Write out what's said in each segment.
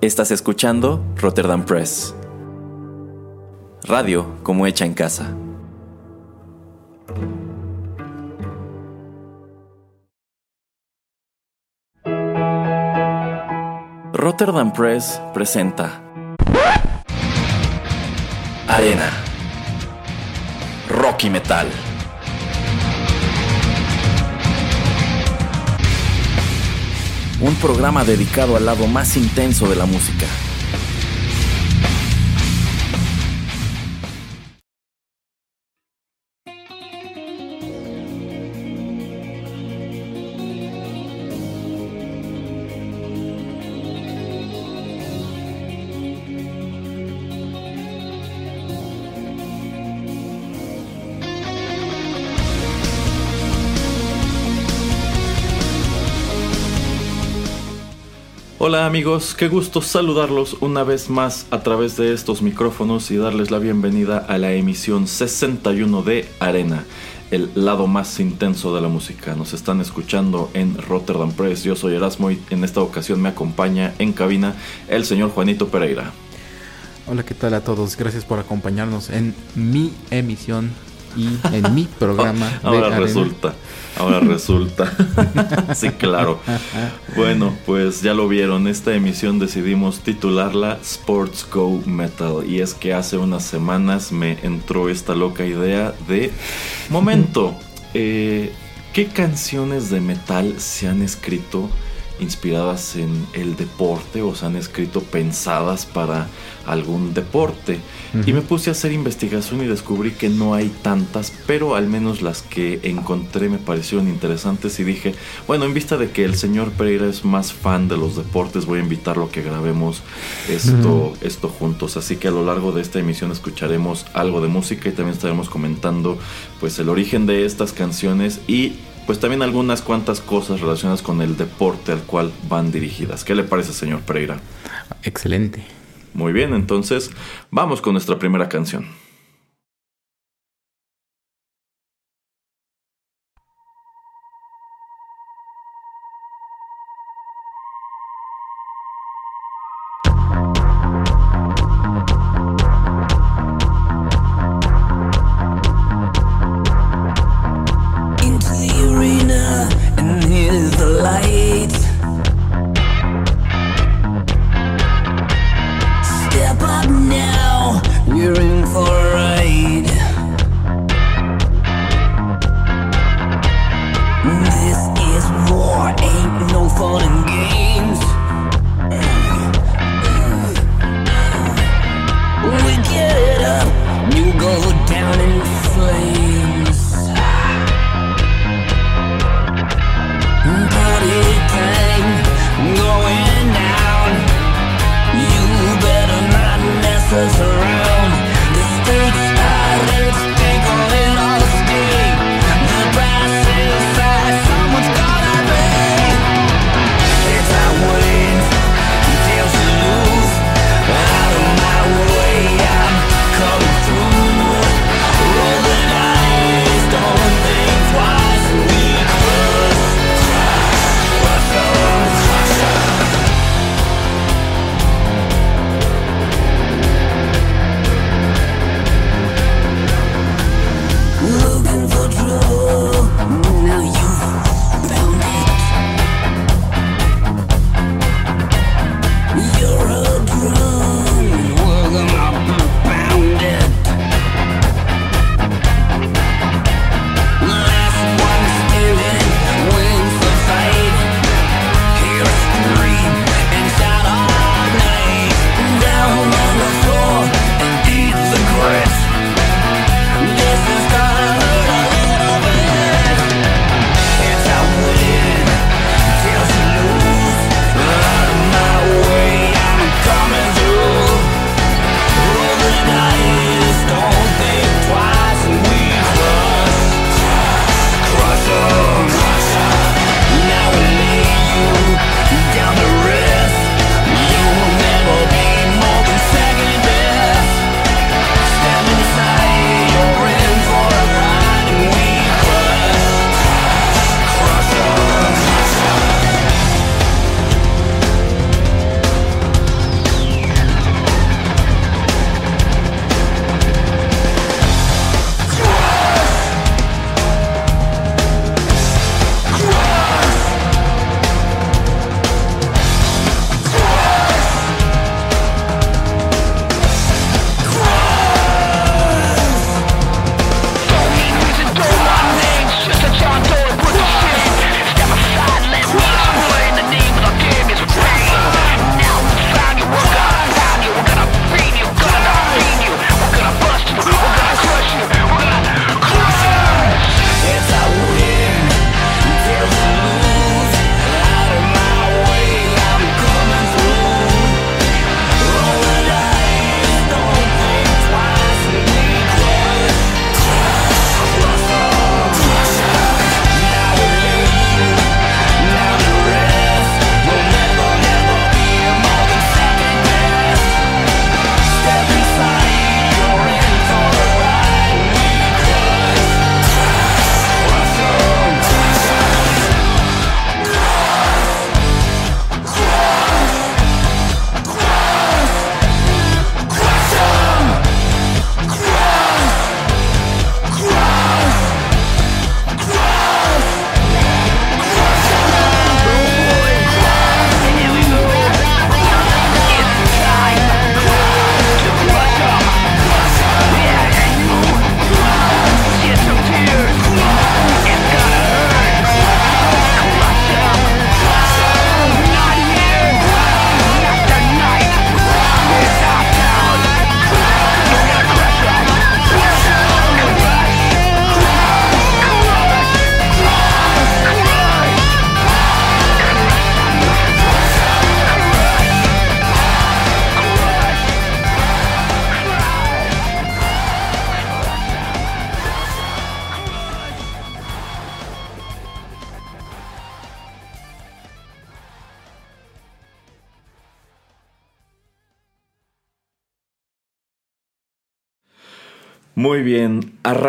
Estás escuchando Rotterdam Press. Radio como hecha en casa. Rotterdam Press presenta Arena Rocky Metal. Un programa dedicado al lado más intenso de la música. Hola amigos, qué gusto saludarlos una vez más a través de estos micrófonos y darles la bienvenida a la emisión 61 de Arena, el lado más intenso de la música. Nos están escuchando en Rotterdam Press, yo soy Erasmo y en esta ocasión me acompaña en cabina el señor Juanito Pereira. Hola, ¿qué tal a todos? Gracias por acompañarnos en mi emisión y en mi programa. ahora resulta, ahora resulta. sí, claro. Bueno, pues ya lo vieron, esta emisión decidimos titularla Sports Go Metal. Y es que hace unas semanas me entró esta loca idea de, momento, eh, ¿qué canciones de metal se han escrito? Inspiradas en el deporte o se han escrito pensadas para algún deporte. Y me puse a hacer investigación y descubrí que no hay tantas, pero al menos las que encontré me parecieron interesantes y dije, bueno, en vista de que el señor Pereira es más fan de los deportes, voy a invitarlo a que grabemos esto, esto juntos. Así que a lo largo de esta emisión escucharemos algo de música y también estaremos comentando pues el origen de estas canciones y pues también algunas cuantas cosas relacionadas con el deporte al cual van dirigidas. ¿Qué le parece, señor Pereira? Excelente. Muy bien, entonces vamos con nuestra primera canción.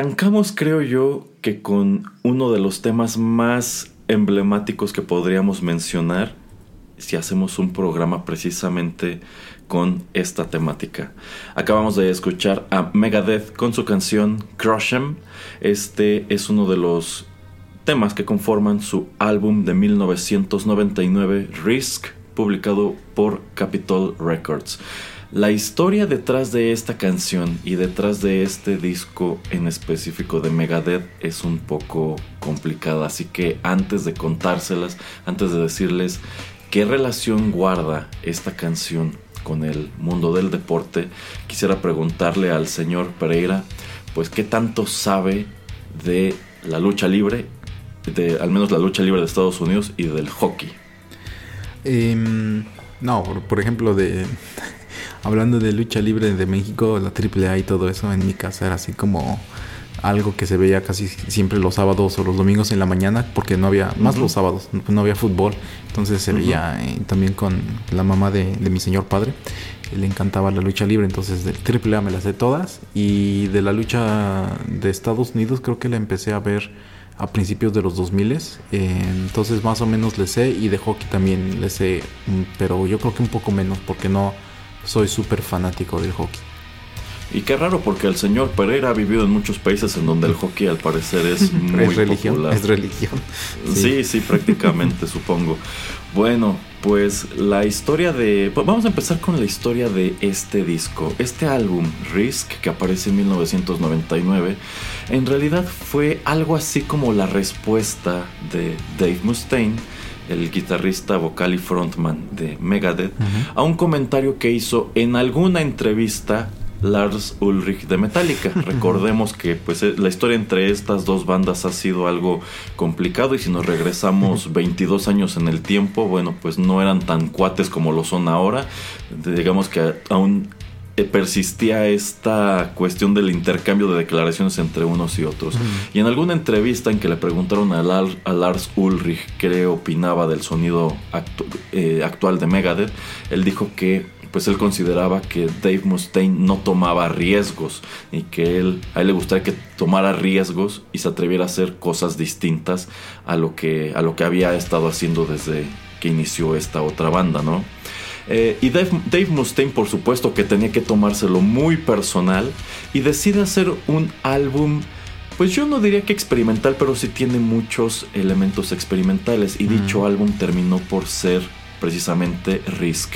Arrancamos creo yo que con uno de los temas más emblemáticos que podríamos mencionar si hacemos un programa precisamente con esta temática. Acabamos de escuchar a Megadeth con su canción Crush 'em. Este es uno de los temas que conforman su álbum de 1999 Risk, publicado por Capitol Records. La historia detrás de esta canción y detrás de este disco en específico de Megadeth es un poco complicada, así que antes de contárselas, antes de decirles qué relación guarda esta canción con el mundo del deporte, quisiera preguntarle al señor Pereira, pues qué tanto sabe de la lucha libre, de al menos la lucha libre de Estados Unidos y del hockey. Em, no, por ejemplo, de hablando de lucha libre de México, la AAA y todo eso, en mi casa era así como algo que se veía casi siempre los sábados o los domingos en la mañana, porque no había, más los sábados, no, había fútbol. Entonces se veía eh, también con la mamá de, mi señor padre, le encantaba la lucha libre, entonces de AAA me las sé todas. Y de la lucha de Estados Unidos creo que la empecé a ver a principios de los 2000 eh, entonces más o menos le sé y de hockey también le sé mm, pero yo creo que un poco menos porque no soy súper fanático del hockey. Y qué raro porque el señor Pereira ha vivido en muchos países en donde el hockey al parecer es muy ¿Es religión? popular. Es religión. Sí, sí, prácticamente supongo. Bueno, pues la historia de... Vamos a empezar con la historia de este disco. Este álbum, Risk, que aparece en 1999, en realidad fue algo así como la respuesta de Dave Mustaine el guitarrista vocal y frontman de Megadeth, a un comentario que hizo en alguna entrevista Lars Ulrich de Metallica. Recordemos que pues eh, la historia entre estas dos bandas ha sido algo complicado y si nos regresamos 22 años en el tiempo, bueno, pues no eran tan cuates como lo son ahora. Digamos que aún persistía esta cuestión del intercambio de declaraciones entre unos y otros. Y en alguna entrevista en que le preguntaron a, Lars Ulrich qué opinaba del sonido eh, actual de Megadeth, él dijo que pues él consideraba que Dave Mustaine no tomaba riesgos y que él a él le gustaría que tomara riesgos y se atreviera a hacer cosas distintas a lo que a lo que había estado haciendo desde que inició esta otra banda, ¿no? Eh, y Dave, Mustaine, por supuesto, que tenía que tomárselo muy personal y decide hacer un álbum, pues yo no diría que experimental, pero sí tiene muchos elementos experimentales. Y dicho álbum terminó por ser precisamente Risk.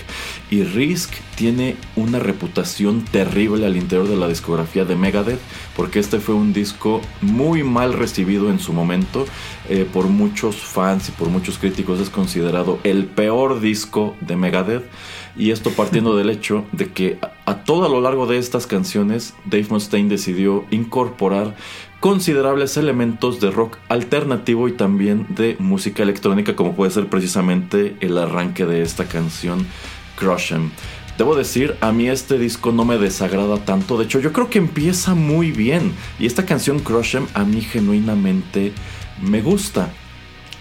Y Risk tiene una reputación terrible al interior de la discografía de Megadeth, porque este fue un disco muy mal recibido en su momento. Eh, por muchos fans y por muchos críticos es considerado el peor disco de Megadeth. Y esto partiendo del hecho de que a, todo lo largo de estas canciones, Dave Mustaine decidió incorporar considerables elementos de rock alternativo y también de música electrónica, como puede ser precisamente el arranque de esta canción Crush 'em. Debo decir, a mí este disco no me desagrada tanto. De hecho, yo creo que empieza muy bien. Y esta canción Crush 'em a mí genuinamente me gusta.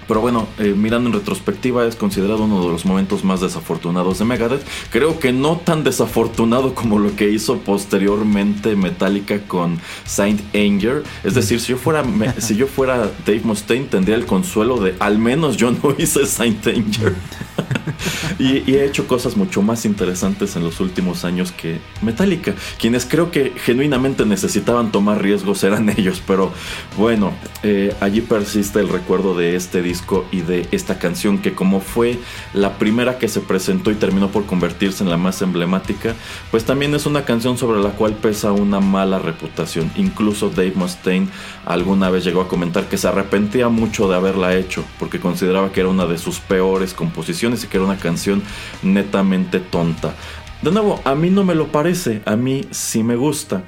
Pero bueno, eh, mirando en retrospectiva es considerado uno de los momentos más desafortunados de Megadeth. Creo que no tan desafortunado como lo que hizo posteriormente Metallica con Saint Anger. Es decir, si yo fuera, si yo fuera Dave Mustaine tendría el consuelo de al menos yo no hice Saint Anger. y, he hecho cosas mucho más interesantes en los últimos años que Metallica. Quienes creo que genuinamente necesitaban tomar riesgos eran ellos. Pero bueno, eh, allí persiste el recuerdo de este disco y de esta canción que como fue la primera que se presentó y terminó por convertirse en la más emblemática, pues también es una canción sobre la cual pesa una mala reputación. Incluso Dave Mustaine alguna vez llegó a comentar que se arrepentía mucho de haberla hecho porque consideraba que era una de sus peores composiciones y que era una canción netamente tonta. De nuevo, a mí no me lo parece, a mí sí me gusta,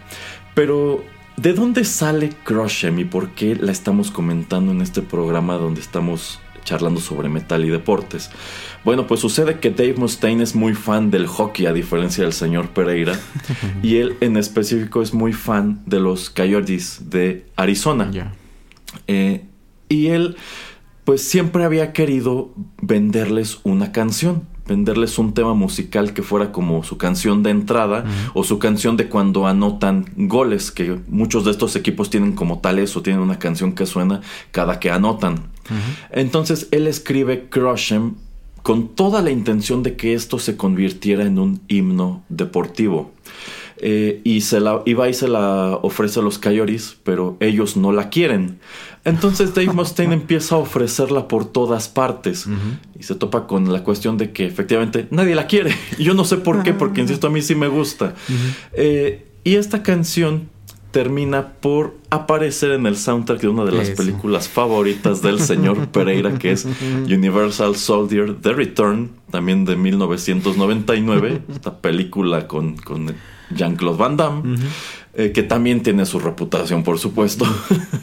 pero ¿De dónde sale Crush y por qué la estamos comentando en este programa donde estamos charlando sobre metal y deportes? Bueno, pues sucede que Dave Mustaine es muy fan del hockey a diferencia del señor Pereira y él en específico es muy fan de los Coyotes de Arizona. Eh, y él pues siempre había querido venderles una canción venderles un tema musical que fuera como su canción de entrada o su canción de cuando anotan goles, que muchos de estos equipos tienen como tal eso, tienen una canción que suena cada que anotan. Entonces él escribe Crush 'em con toda la intención de que esto se convirtiera en un himno deportivo. Eh, y se la, y se la ofrece a los Coyotes, pero ellos no la quieren. Entonces Dave Mustaine empieza a ofrecerla por todas partes y se topa con la cuestión de que efectivamente nadie la quiere. Y yo no sé por qué, porque insisto, a mí sí me gusta. Eh, y esta canción termina por aparecer en el soundtrack de una de las películas favoritas del señor Pereira, que es Universal Soldier The Return, también de 1999, esta película con, con Jean-Claude Van Damme, eh, que también tiene su reputación, por supuesto.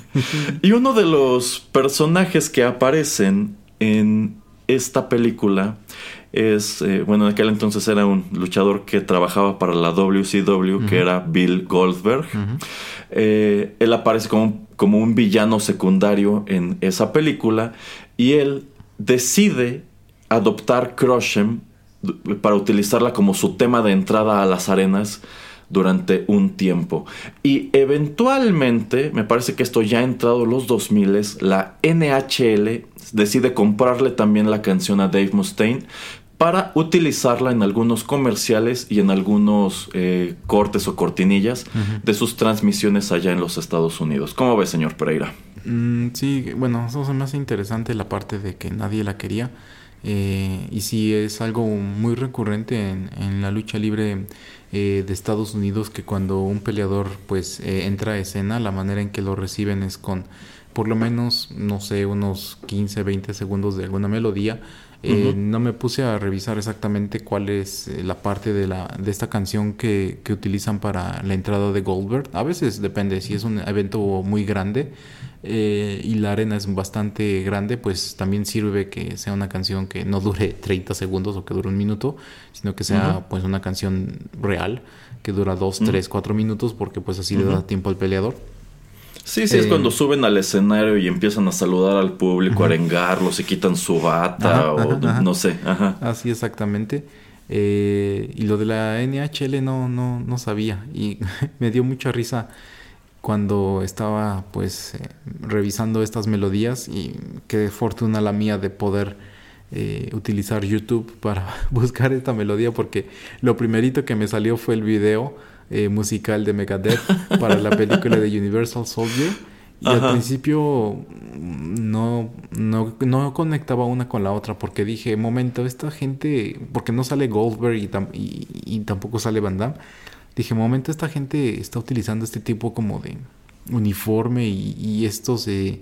y uno de los personajes que aparecen en esta película es, eh, bueno, en aquel entonces era un luchador que trabajaba para la WCW, que era Bill Goldberg. Eh, él aparece como, como un villano secundario en esa película y él decide adoptar Crushem para utilizarla como su tema de entrada a las arenas durante un tiempo. Y eventualmente, me parece que esto ya ha entrado los 2000, la NHL decide comprarle también la canción a Dave Mustaine para utilizarla en algunos comerciales y en algunos eh, cortes o cortinillas de sus transmisiones allá en los Estados Unidos. ¿Cómo ve, señor Pereira? Mm, sí, bueno, eso se me hace interesante la parte de que nadie la quería. Eh, y sí es algo muy recurrente en, la lucha libre eh, de Estados Unidos que cuando un peleador pues entra a escena, la manera en que lo reciben es con por lo menos, no sé, unos 15, 20 segundos de alguna melodía eh, no me puse a revisar exactamente cuál es eh, la parte de, la, de esta canción que, que, utilizan para la entrada de Goldberg. A veces depende, si es un evento muy grande eh, y la arena es bastante grande, pues también sirve que sea una canción que no dure 30 segundos o que dure un minuto, sino que sea pues una canción real que dura 2, 3, 4 minutos porque pues así le da tiempo al peleador. Sí, sí, es cuando eh, suben al escenario y empiezan a saludar al público, a arengarlos, se quitan su bata o no sé. Así exactamente. Eh, y lo de la NHL no, no, no sabía y me dio mucha risa cuando estaba pues eh, revisando estas melodías y qué fortuna la mía de poder utilizar YouTube para buscar esta melodía porque lo primerito que me salió fue el video eh, musical de Megadeth para la película de Universal Soldier. Y al principio no, no, no, conectaba una con la otra porque dije, momento, esta gente, porque no sale Goldberg y, y, tampoco sale Van Damme, dije, momento, esta gente está utilizando este tipo como de uniforme y, y estos... Eh,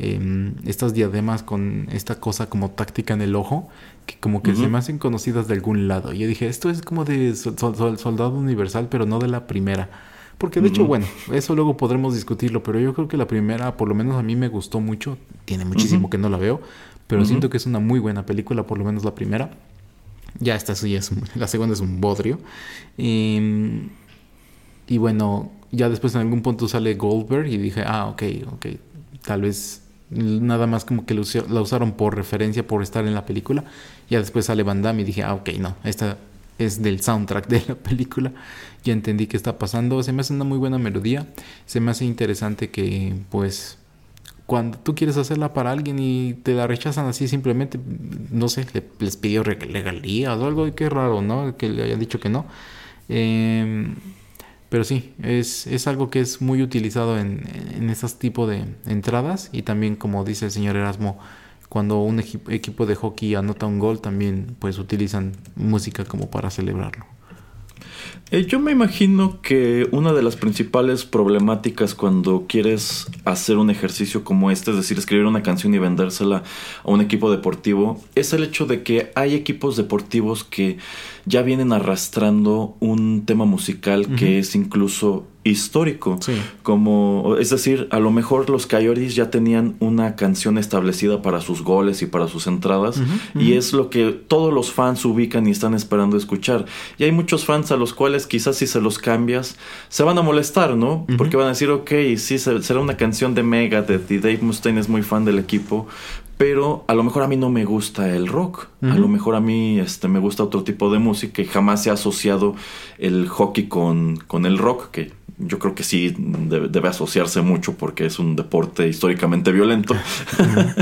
Em, estas diademas con esta cosa como táctica en el ojo, que como que se me hacen conocidas de algún lado. Y yo dije, esto es como de Soldado Universal, pero no de la primera. Porque de hecho, bueno, eso luego podremos discutirlo, pero yo creo que la primera, por lo menos a mí me gustó mucho. Tiene muchísimo que no la veo, pero siento que es una muy buena película, por lo menos la primera. Ya esta sí es, la segunda es un bodrio. Em, y bueno, ya después en algún punto sale Goldberg y dije, ah, ok, ok, tal vez Nada más como que la usaron por referencia por estar en la película. Ya después sale Van Damme y dije, ah, ok, no, esta es del soundtrack de la película. Ya entendí qué está pasando. Se me hace una muy buena melodía. Se me hace interesante que, pues, cuando tú quieres hacerla para alguien y te la rechazan así simplemente, no sé, les pidió regalías o algo. Qué raro, ¿no? Que le hayan dicho que no. Eh, pero sí, es, es algo que es muy utilizado en, en estos tipos de entradas y también como dice el señor Erasmo, cuando un equipo de hockey anota un gol también pues utilizan música como para celebrarlo. Eh, yo me imagino que una de las principales problemáticas cuando quieres hacer un ejercicio como este, es decir, escribir una canción y vendérsela a un equipo deportivo, es el hecho de que hay equipos deportivos que ya vienen arrastrando un tema musical que es incluso histórico. Como, es decir, a lo mejor los Coyotes ya tenían una canción establecida para sus goles y para sus entradas, y es lo que todos los fans ubican y están esperando escuchar. Y hay muchos fans a los cuales quizás si se los cambias, se van a molestar, ¿no? Porque van a decir, ok, sí, será una canción de Megadeth y Dave Mustaine es muy fan del equipo, pero a lo mejor a mí no me gusta el rock. A lo mejor a mí este, me gusta otro tipo de música y jamás se ha asociado el hockey con, con el rock, que yo creo que sí debe, asociarse mucho porque es un deporte históricamente violento.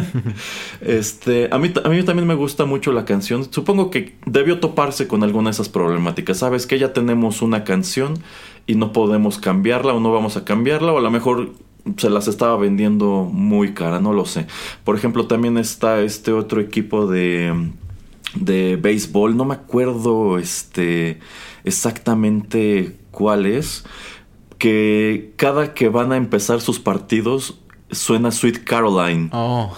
este, a, mí, a mí también me gusta mucho la canción. Supongo que debió toparse con alguna de esas problemáticas. Sabes que ya tenemos una canción y no podemos cambiarla o no vamos a cambiarla o a lo mejor se las estaba vendiendo muy cara, no lo sé. Por ejemplo, también está este otro equipo de, de béisbol, no me acuerdo este, exactamente cuál es, que cada que van a empezar sus partidos suena Sweet Caroline. Oh.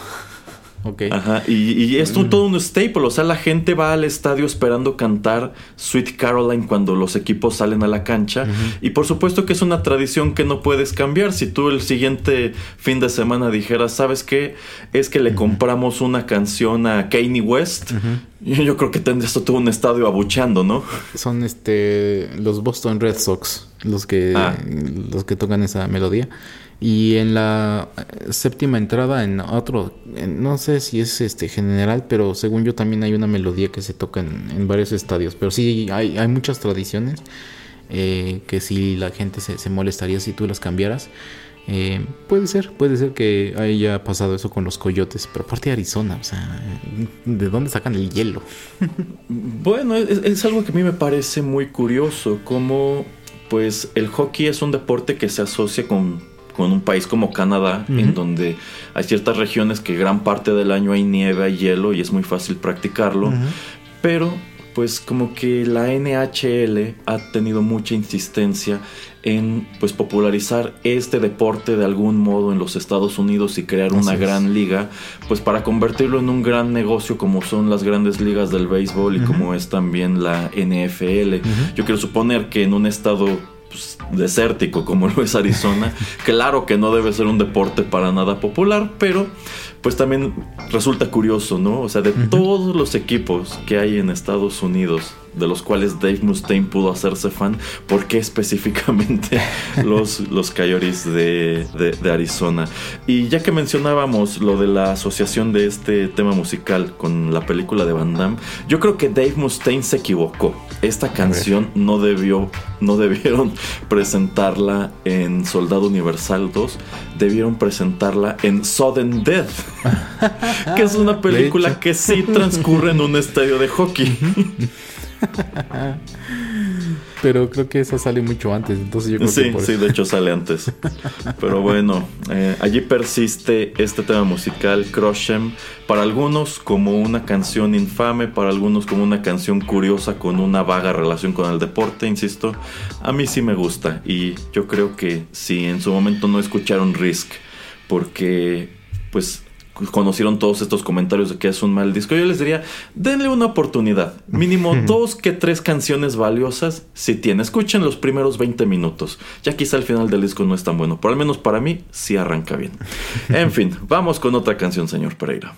Ajá, y, es mm. todo un staple, o sea, la gente va al estadio esperando cantar Sweet Caroline cuando los equipos salen a la cancha. Y por supuesto que es una tradición que no puedes cambiar. Si tú el siguiente fin de semana dijeras, ¿sabes qué? Es que le compramos una canción a Kanye West. Yo creo que tendrías todo un estadio abucheando, ¿no? Son este los Boston Red Sox los que, ah. los que tocan esa melodía. Y en la eh, séptima entrada, en otro, no sé si es este general, pero según yo también hay una melodía que se toca en, varios estadios. Pero sí, hay, hay muchas tradiciones eh, que si la gente se, se, molestaría si tú las cambiaras. Eh, puede ser, puede ser que haya pasado eso con los coyotes, pero aparte de Arizona, o sea, ¿de dónde sacan el hielo? bueno, es, es algo que a mí me parece muy curioso, como pues el hockey es un deporte que se asocia con con un país como Canadá, en donde hay ciertas regiones que gran parte del año hay nieve, y hielo y es muy fácil practicarlo, pero pues como que la NHL ha tenido mucha insistencia en pues popularizar este deporte de algún modo en los Estados Unidos y crear una gran liga, pues para convertirlo en un gran negocio como son las grandes ligas del béisbol y como es también la NFL. Yo quiero suponer que en un estado pues, desértico como lo es Arizona, claro que no debe ser un deporte para nada popular, pero pues también resulta curioso, ¿no? O sea, de todos los equipos que hay en Estados Unidos, de los cuales Dave Mustaine pudo hacerse fan, ¿por qué específicamente los, los Coyotes de, de, Arizona? Y ya que mencionábamos lo de la asociación de este tema musical con la película de Van Damme, yo creo que Dave Mustaine se equivocó. Esta canción no debió, no debieron presentarla en Soldado Universal 2, debieron presentarla en Sudden Death, que es una película que sí transcurre en un estadio de hockey. Pero creo que esa sale mucho antes, entonces yo creo sí, que por Sí, de hecho sale antes. Pero bueno, eh, allí persiste este tema musical, Croshem, para algunos como una canción infame, para algunos como una canción curiosa con una vaga relación con el deporte, insisto. A mí sí me gusta y yo creo que si en su momento no escucharon Risk, porque pues conocieron todos estos comentarios de que es un mal disco, yo les diría, denle una oportunidad. Mínimo dos que tres canciones valiosas, si tiene. Escuchen los primeros 20 minutos. Ya quizá el final del disco no es tan bueno, pero al menos para mí sí arranca bien. En fin, vamos con otra canción, señor Pereira.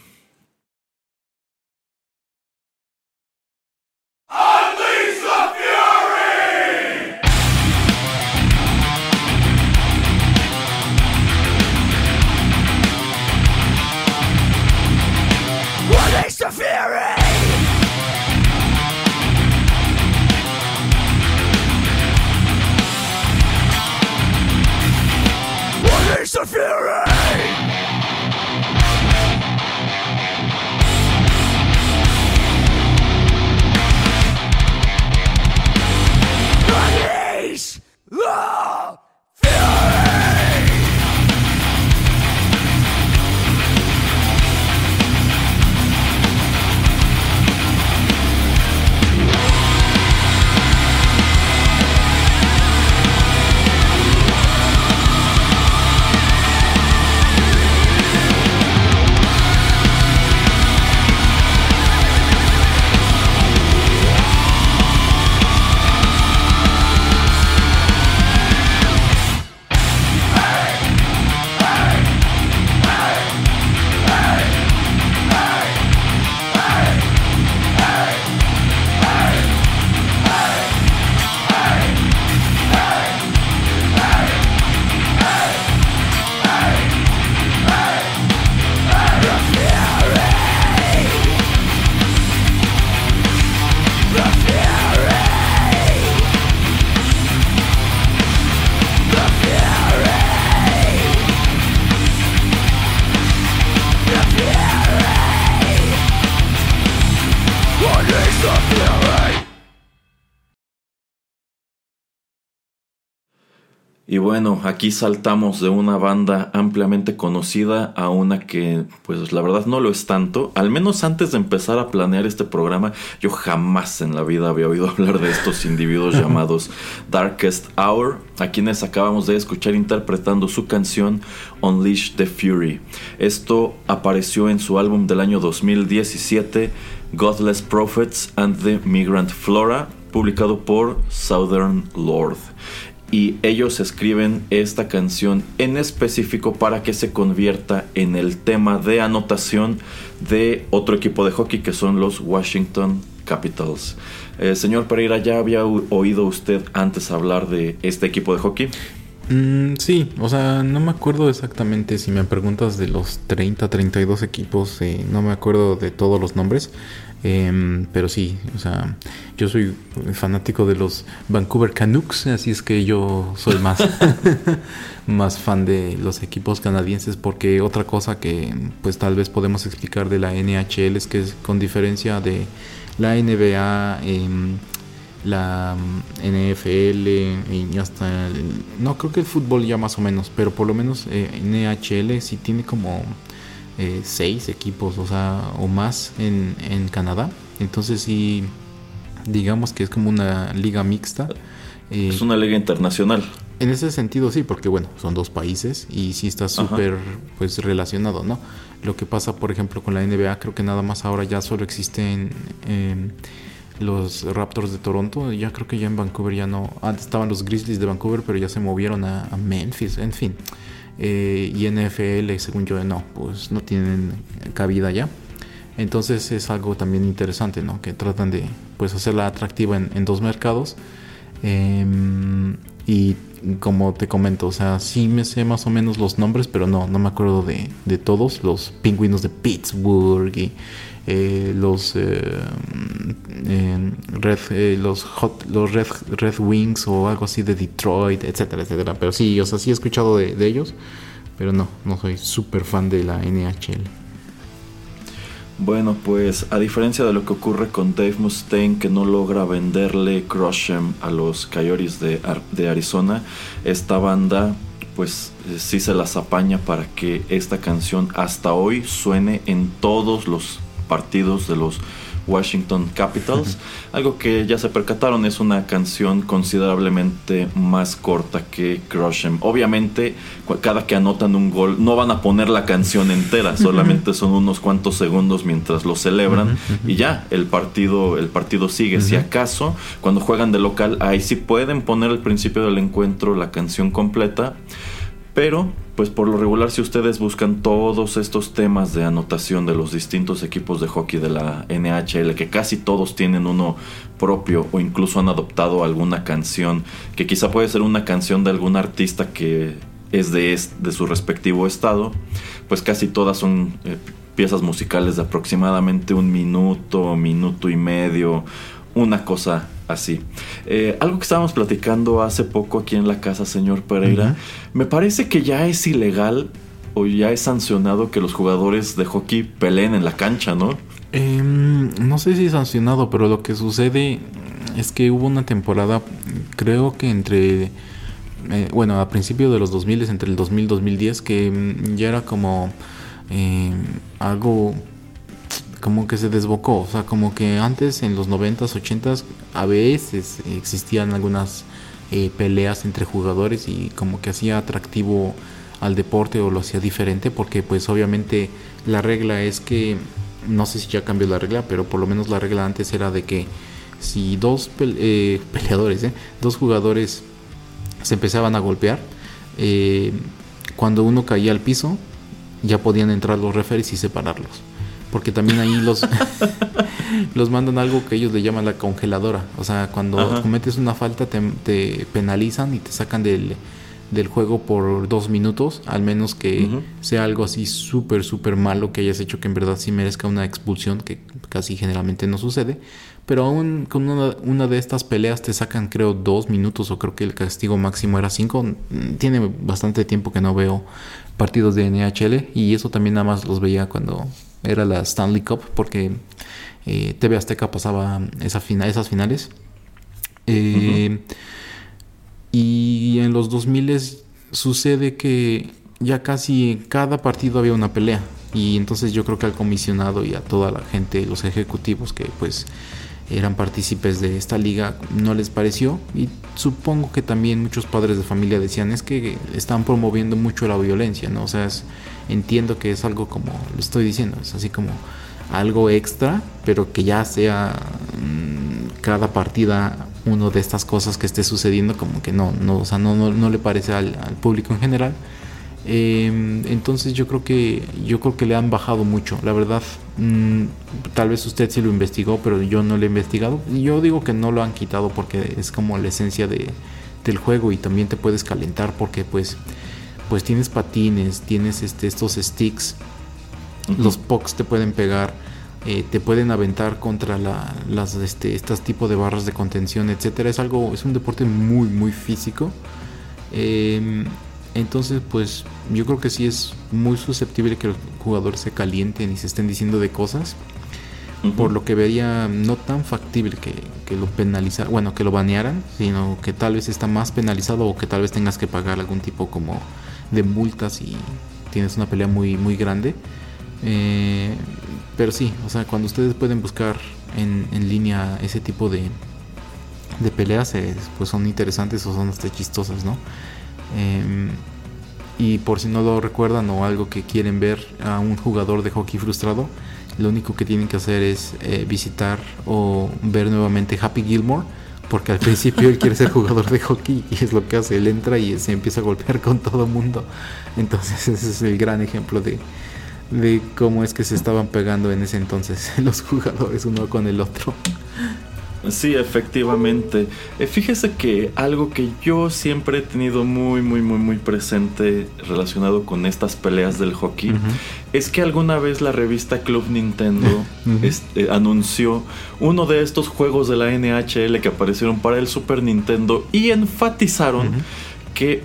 Bueno, aquí saltamos de una banda ampliamente conocida a una que, pues la verdad no lo es tanto. Al menos antes de empezar a planear este programa, yo jamás en la vida había oído hablar de estos individuos llamados Darkest Hour, a quienes acabamos de escuchar interpretando su canción Unleash the Fury. Esto apareció en su álbum del año 2017, Godless Prophets and the Migrant Flora, publicado por Southern Lord y ellos escriben esta canción en específico para que se convierta en el tema de anotación de otro equipo de hockey que son los Washington Capitals. Eh, señor Pereira, ¿ya había oído usted antes hablar de este equipo de hockey? Mm, sí, o sea, no me acuerdo exactamente si me preguntas de los 30, 32 equipos, eh, no me acuerdo de todos los nombres, Em, pero sí, o sea, yo soy fanático de los Vancouver Canucks, así es que yo soy más, más fan de los equipos canadienses porque otra cosa que pues tal vez podemos explicar de la NHL es que con diferencia de la NBA, em, la NFL y hasta no creo que el fútbol ya más o menos, pero por lo menos eh, NHL sí tiene como eh, seis equipos, o sea, o más en, en Canadá. Entonces sí, digamos que es como una liga mixta. Eh, es una liga internacional. En ese sentido sí, porque bueno, son dos países y sí está súper pues relacionado, ¿no? Lo que pasa, por ejemplo, con la NBA, creo que nada más ahora ya solo existen los Raptors de Toronto, ya creo que ya en Vancouver ya no, estaban los Grizzlies de Vancouver, pero ya se movieron a, a Memphis, en fin. Eh, y NFL, según yo, no, pues no tienen cabida ya. Entonces es algo también interesante, ¿no? Que tratan de pues hacerla atractiva en, dos mercados. Em, y como te comento, o sea, sí me sé más o menos los nombres, pero no, no me acuerdo de, de todos. Los pingüinos de Pittsburgh y eh, los eh, red eh, los hot, los red, red wings o algo así de Detroit etcétera etcétera. Pero sí o sea sí he escuchado de, ellos pero no no soy súper fan de la NHL bueno, pues a diferencia de lo que ocurre con Dave Mustaine, que no logra venderle Crushem a los Coyotes de, de Arizona, esta banda pues sí se las apaña para que esta canción hasta hoy suene en todos los partidos de los Washington Capitals. Algo que ya se percataron es una canción considerablemente más corta que Crush Obviamente, cada que anotan un gol, no van a poner la canción entera, solamente son unos cuantos segundos mientras lo celebran y ya el partido, el partido sigue. Si acaso, cuando juegan de local, ahí sí pueden poner al principio del encuentro la canción completa. Pero, pues por lo regular, si ustedes buscan todos estos temas de anotación de los distintos equipos de hockey de la NHL, que casi todos tienen uno propio o incluso han adoptado alguna canción, que quizá puede ser una canción de algún artista que es de, de su respectivo estado, pues casi todas son eh, piezas musicales de aproximadamente un minuto, minuto y medio, una cosa así. Eh, algo que estábamos platicando hace poco aquí en la casa, señor Pereira, me parece que ya es ilegal o ya es sancionado que los jugadores de hockey peleen en la cancha, ¿no? Em, no sé si es sancionado, pero lo que sucede es que hubo una temporada, creo que entre, eh, bueno, a principios de los 2000, entre el 2000 y 2010, que mm, ya era como em, algo como que se desbocó, o sea, como que antes en los 90s, 80s a veces existían algunas eh, peleas entre jugadores y como que hacía atractivo al deporte o lo hacía diferente porque pues obviamente la regla es que no sé si ya cambió la regla, pero por lo menos la regla antes era de que si dos eh, peleadores, eh, dos jugadores se empezaban a golpear, cuando uno caía al piso ya podían entrar los referees y separarlos porque también ahí los, los mandan algo que ellos le llaman la congeladora. O sea, cuando cometes una falta te, penalizan y te sacan del, del, juego por dos minutos, al menos que sea algo así súper, súper malo que hayas hecho que en verdad sí merezca una expulsión, que casi generalmente no sucede. Pero aún con una, una de estas peleas te sacan creo dos minutos o creo que el castigo máximo era cinco. Tiene bastante tiempo que no veo partidos de NHL y eso también nada más los veía cuando era la Stanley Cup porque eh, TV Azteca pasaba esa esas finales. Eh, y en los 2000 sucede que ya casi en cada partido había una pelea. Y entonces yo creo que al comisionado y a toda la gente, los ejecutivos que pues eran partícipes de esta liga, no les pareció. Y supongo que también muchos padres de familia decían es que están promoviendo mucho la violencia, ¿no? O sea, entiendo que es algo como, lo estoy diciendo, es así como algo extra, pero que ya sea mm, cada partida uno de estas cosas que esté sucediendo, como que no, no, o sea, no, no, le parece al, público en general. Em, entonces yo creo que yo creo que le han bajado mucho. La verdad, mm, tal vez usted sí lo investigó, pero yo no lo he investigado. Yo digo que no lo han quitado porque es como la esencia de, del juego y también te puedes calentar porque pues pues tienes patines, tienes este, estos sticks, los pucks te pueden pegar eh, te pueden aventar contra las este, estas tipos de barras de contención, etcétera. Es algo, es un deporte muy, muy físico. Em, entonces, pues yo creo que sí es muy susceptible que los jugadores se calienten y se estén diciendo de cosas. Por lo que vería no tan factible que, que lo penalizaran, bueno, que lo banearan, sino que tal vez está más penalizado o que tal vez tengas que pagar algún tipo como de multas y tienes una pelea muy, muy grande. Eh, pero sí, o sea, cuando ustedes pueden buscar en, línea ese tipo de, de peleas, eh, pues son interesantes o son hasta chistosas, ¿no? Em, y por si no lo recuerdan o algo que quieren ver a un jugador de hockey frustrado, lo único que tienen que hacer es eh, visitar o ver nuevamente Happy Gilmore, porque al principio él quiere ser jugador de hockey y es lo que hace, él entra y se empieza a golpear con todo mundo. Entonces ese es el gran ejemplo de, de cómo es que se estaban pegando en ese entonces los jugadores uno con el otro. Sí, efectivamente. Eh, fíjese que algo que yo siempre he tenido muy, muy, muy, muy presente relacionado con estas peleas del hockey es que alguna vez la revista Club Nintendo este, anunció uno de estos juegos de la NHL que aparecieron para el Super Nintendo y enfatizaron que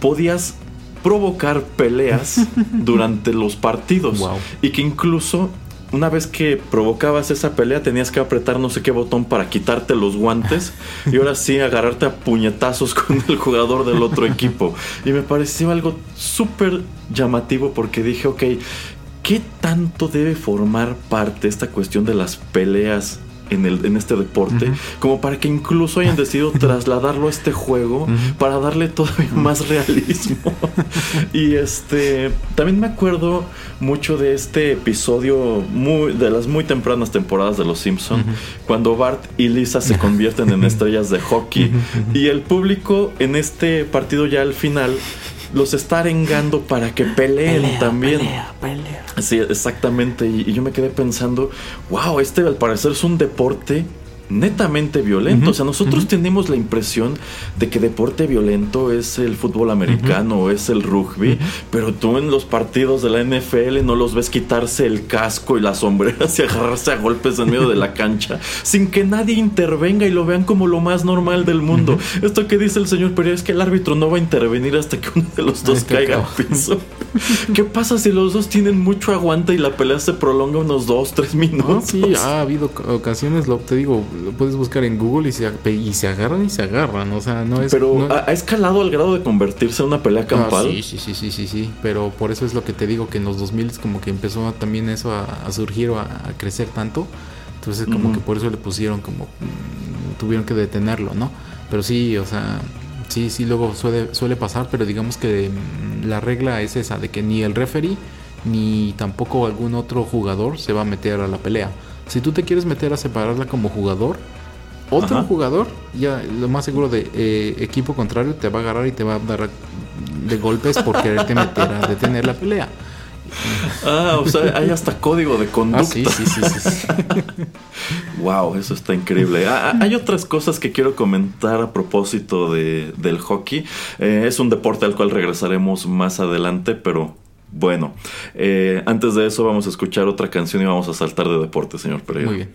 podías provocar peleas durante los partidos. Y que incluso una vez que provocabas esa pelea tenías que apretar no sé qué botón para quitarte los guantes y ahora sí agarrarte a puñetazos con el jugador del otro equipo. Y me pareció algo súper llamativo porque dije, ok, ¿qué tanto debe formar parte esta cuestión de las peleas en, el, en este deporte, como para que incluso hayan decidido trasladarlo a este juego para darle todavía más realismo. y este, también me acuerdo mucho de este episodio muy, de las muy tempranas temporadas de Los Simpson, cuando Bart y Lisa se convierten en estrellas de hockey y el público en este partido ya al final los está arengando para que peleen también. Pelea, pelea. Sí, exactamente. Y, y, yo me quedé pensando, wow, este al parecer es un deporte netamente violento. o sea, nosotros tenemos la impresión de que deporte violento es el fútbol americano o es el rugby, pero tú en los partidos de la NFL no los ves quitarse el casco y las sombreras y agarrarse a golpes en medio de la cancha sin que nadie intervenga y lo vean como lo más normal del mundo. Esto que dice el señor pero es que el árbitro no va a intervenir hasta que uno de los dos caiga al piso. ¿Qué pasa si los dos tienen mucho aguante y la pelea se prolonga unos dos, tres minutos? sí, ha habido ocasiones, lo te digo, lo puedes buscar en Google y se, y se agarran y se agarran. O sea, no es. Pero ¿ha, escalado al grado de convertirse en una pelea ah, campal. sí, sí, sí, sí, sí, sí. Pero por eso es lo que te digo que en los 2000 como que empezó también eso a, surgir o a, crecer tanto. Entonces, como que por eso le pusieron como. Mm, tuvieron que detenerlo, ¿no? Pero sí, o sea. Sí, sí, luego suele, suele pasar, pero digamos que mm, la regla es esa, de que ni el referee ni tampoco algún otro jugador se va a meter a la pelea. Si tú te quieres meter a separarla como jugador, otro jugador, ya lo más seguro de eh, equipo contrario, te va a agarrar y te va a dar de golpes por quererte meter a detener la pelea. Ah, o sea, hay hasta código de conducta. Ah, sí, sí, sí, sí, wow, eso está increíble. Ah, ah, hay otras cosas que quiero comentar a propósito de, del hockey. Eh, es un deporte al cual regresaremos más adelante, pero bueno, eh, antes de eso vamos a escuchar otra canción y vamos a saltar de deporte, señor Pereira.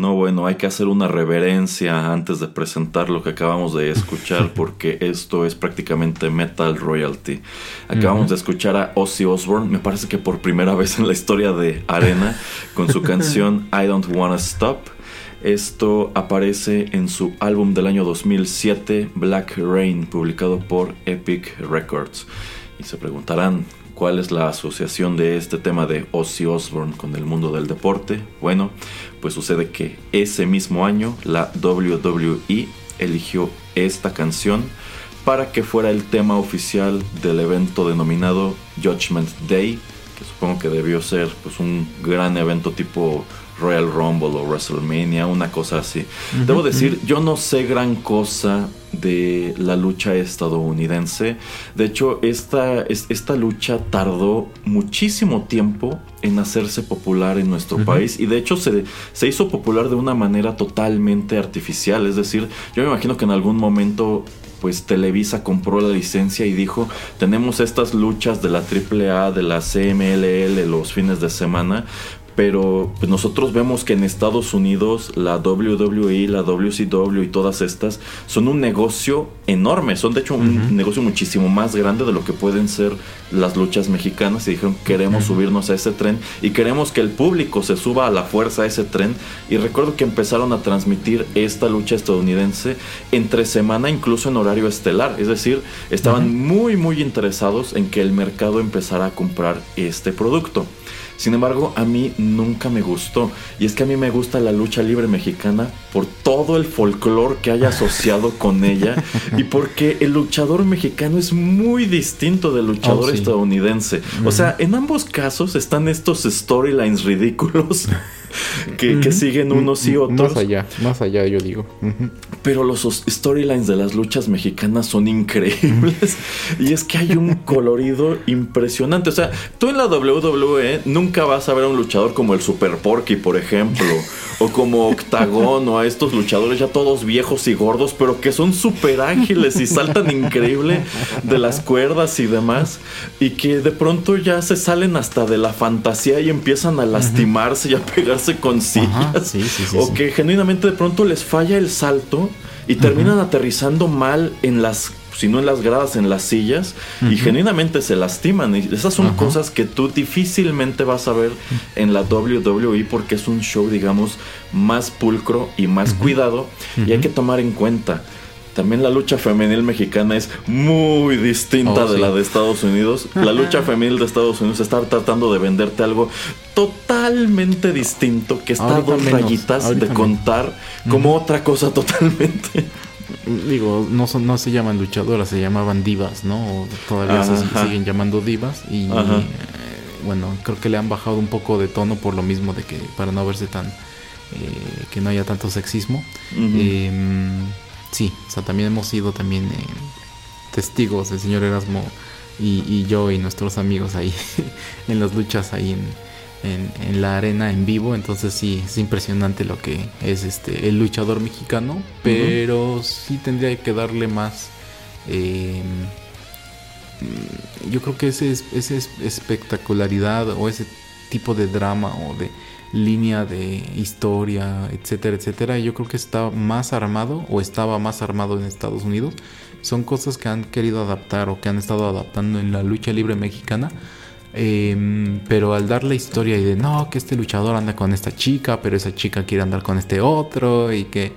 No, bueno, hay que hacer una reverencia antes de presentar lo que acabamos de escuchar porque esto es prácticamente metal royalty. Acabamos de escuchar a Ozzy Osbourne, me parece que por primera vez en la historia de Arena, con su canción I Don't Wanna Stop. Esto aparece en su álbum del año 2007, Black Rain, publicado por Epic Records. Y se preguntarán, ¿Cuál es la asociación de este tema de Ozzy Osbourne con el mundo del deporte? Bueno, pues sucede que ese mismo año la WWE eligió esta canción para que fuera el tema oficial del evento denominado Judgment Day, que supongo que debió ser pues un gran evento tipo Royal Rumble o WrestleMania, una cosa así. Debo decir, yo no sé gran cosa de la lucha estadounidense. De hecho, esta, esta lucha tardó muchísimo tiempo en hacerse popular en nuestro país y de hecho se, se hizo popular de una manera totalmente artificial. Es decir, yo me imagino que en algún momento pues Televisa compró la licencia y dijo, tenemos estas luchas de la AAA, de la CMLL los fines de semana, pero pues nosotros vemos que en Estados Unidos la WWE, la WCW y todas estas son un negocio enorme, son de hecho un negocio muchísimo más grande de lo que pueden ser las luchas mexicanas y dijeron queremos subirnos a ese tren y queremos que el público se suba a la fuerza a ese tren y recuerdo que empezaron a transmitir esta lucha estadounidense entre semana incluso en horario estelar, es decir, estaban muy muy interesados en que el mercado empezara a comprar este producto. Sin embargo, a mí nunca me gustó. Y es que a mí me gusta la lucha libre mexicana por todo el folclore que hay asociado con ella y porque el luchador mexicano es muy distinto del luchador oh, estadounidense. O sea, en ambos casos están estos storylines ridículos. que, siguen unos y otros. Más allá, más allá, yo digo. Pero los storylines de las luchas mexicanas son increíbles. y es que hay un colorido impresionante. O sea, tú en la WWE nunca vas a ver a un luchador como el Super Porky, por ejemplo. O como Octagón o a estos luchadores ya todos viejos y gordos, pero que son súper ágiles y saltan increíble de las cuerdas y demás. Y que de pronto ya se salen hasta de la fantasía y empiezan a lastimarse y a pegarse con sillas. o que genuinamente de pronto les falla el salto y terminan aterrizando mal en las sino en las gradas, en las sillas, y genuinamente se lastiman. Y esas son cosas que tú difícilmente vas a ver en la WWE porque es un show, digamos, más pulcro y más cuidado. Y hay que tomar en cuenta. También la lucha femenil mexicana es muy distinta oh, de la de Estados Unidos. La lucha femenil de Estados Unidos está tratando de venderte algo totalmente distinto que está a dos rayitas de contar como otra cosa totalmente. Digo, no, son, no se llaman luchadoras, se llamaban divas, ¿no? todavía se siguen llamando divas. Y eh, bueno, creo que le han bajado un poco de tono por lo mismo de que para no verse tan. Eh, que no haya tanto sexismo. Em, sí, o sea, también hemos sido también eh, testigos, el señor Erasmo y, y yo y nuestros amigos ahí en las luchas ahí en en, la arena en vivo. Entonces sí, es impresionante lo que es este el luchador mexicano. Pero sí tendría que darle más. Em, yo creo que ese, ese espectacularidad o ese tipo de drama o de línea de historia, etcétera, etcétera, yo creo que está más armado o estaba más armado en Estados Unidos. Son cosas que han querido adaptar o que han estado adaptando en la lucha libre mexicana Em, pero al dar la historia y de no, que este luchador anda con esta chica, pero esa chica quiere andar con este otro y que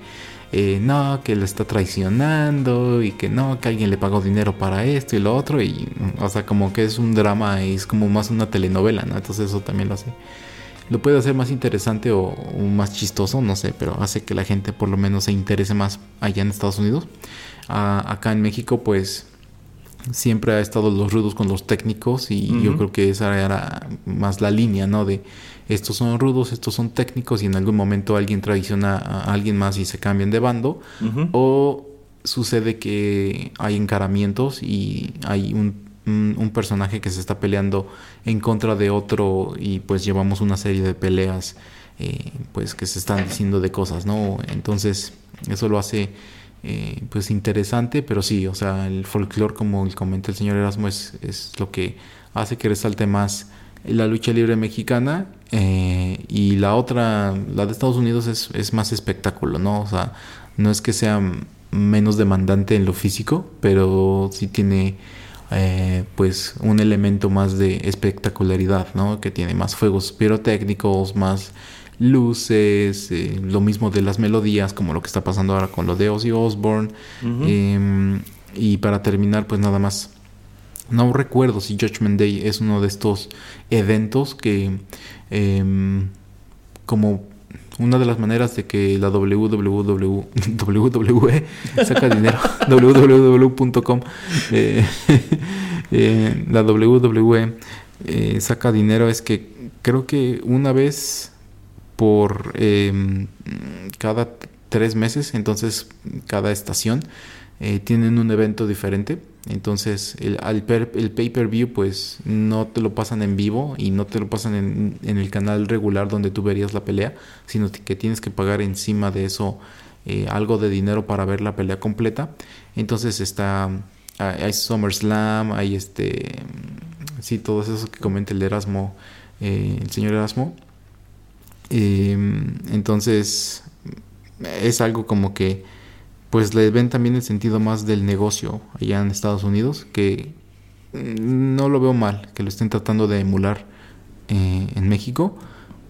eh, no, que lo está traicionando y que no, que alguien le pagó dinero para esto y lo otro y o sea, como que es un drama y es como más una telenovela, ¿no? Entonces eso también lo hace. Lo puede hacer más interesante o, más chistoso, no sé, pero hace que la gente por lo menos se interese más allá en Estados Unidos. acá en México, pues siempre ha estado los rudos con los técnicos y yo creo que esa era más la línea, ¿no? De estos son rudos, estos son técnicos y en algún momento alguien traiciona a alguien más y se cambian de bando o sucede que hay encaramientos y hay un, un, personaje que se está peleando en contra de otro y pues llevamos una serie de peleas eh, pues que se están diciendo de cosas, ¿no? Entonces eso lo hace eh, pues interesante, pero sí, o sea, el folclore, como comenta el señor Erasmo, es, es, lo que hace que resalte más la lucha libre mexicana eh, y la otra, la de Estados Unidos es, es más espectáculo, ¿no? O sea, no es que sea menos demandante en lo físico, pero sí tiene eh, pues un elemento más de espectacularidad, ¿no? Que tiene más fuegos pirotécnicos, más luces, eh, lo mismo de las melodías, como lo que está pasando ahora con lo de Ozzy Osbourne. Em, y para terminar, pues nada más. No recuerdo si Judgment Day es uno de estos eventos que, em, como una de las maneras de que la www, WWE saca dinero, www.com, eh, eh, la WWE eh, saca dinero es que creo que una vez por em, cada tres meses, entonces cada estación, eh, tienen un evento diferente. Entonces el, el pay-per-view pues no te lo pasan en vivo y no te lo pasan en, en, el canal regular donde tú verías la pelea, sino que tienes que pagar encima de eso eh, algo de dinero para ver la pelea completa. Entonces está, hay SummerSlam, hay este, sí, todo eso que comenta el Erasmo, eh, el señor Erasmo. Em, entonces es algo como que pues le ven también el sentido más del negocio allá en Estados Unidos, que no lo veo mal, que lo estén tratando de emular eh, en México,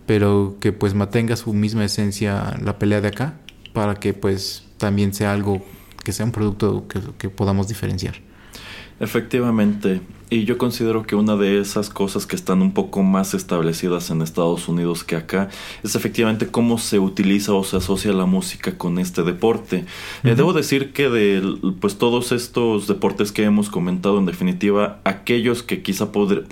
pero que pues mantenga su misma esencia la pelea de acá, para que pues también sea algo, que sea un producto que podamos diferenciar. Efectivamente, y yo considero que una de esas cosas que están un poco más establecidas en Estados Unidos que acá es efectivamente cómo se utiliza o se asocia la música con este deporte. Eh, debo decir que de pues todos estos deportes que hemos comentado, en definitiva, aquellos que quizá poder,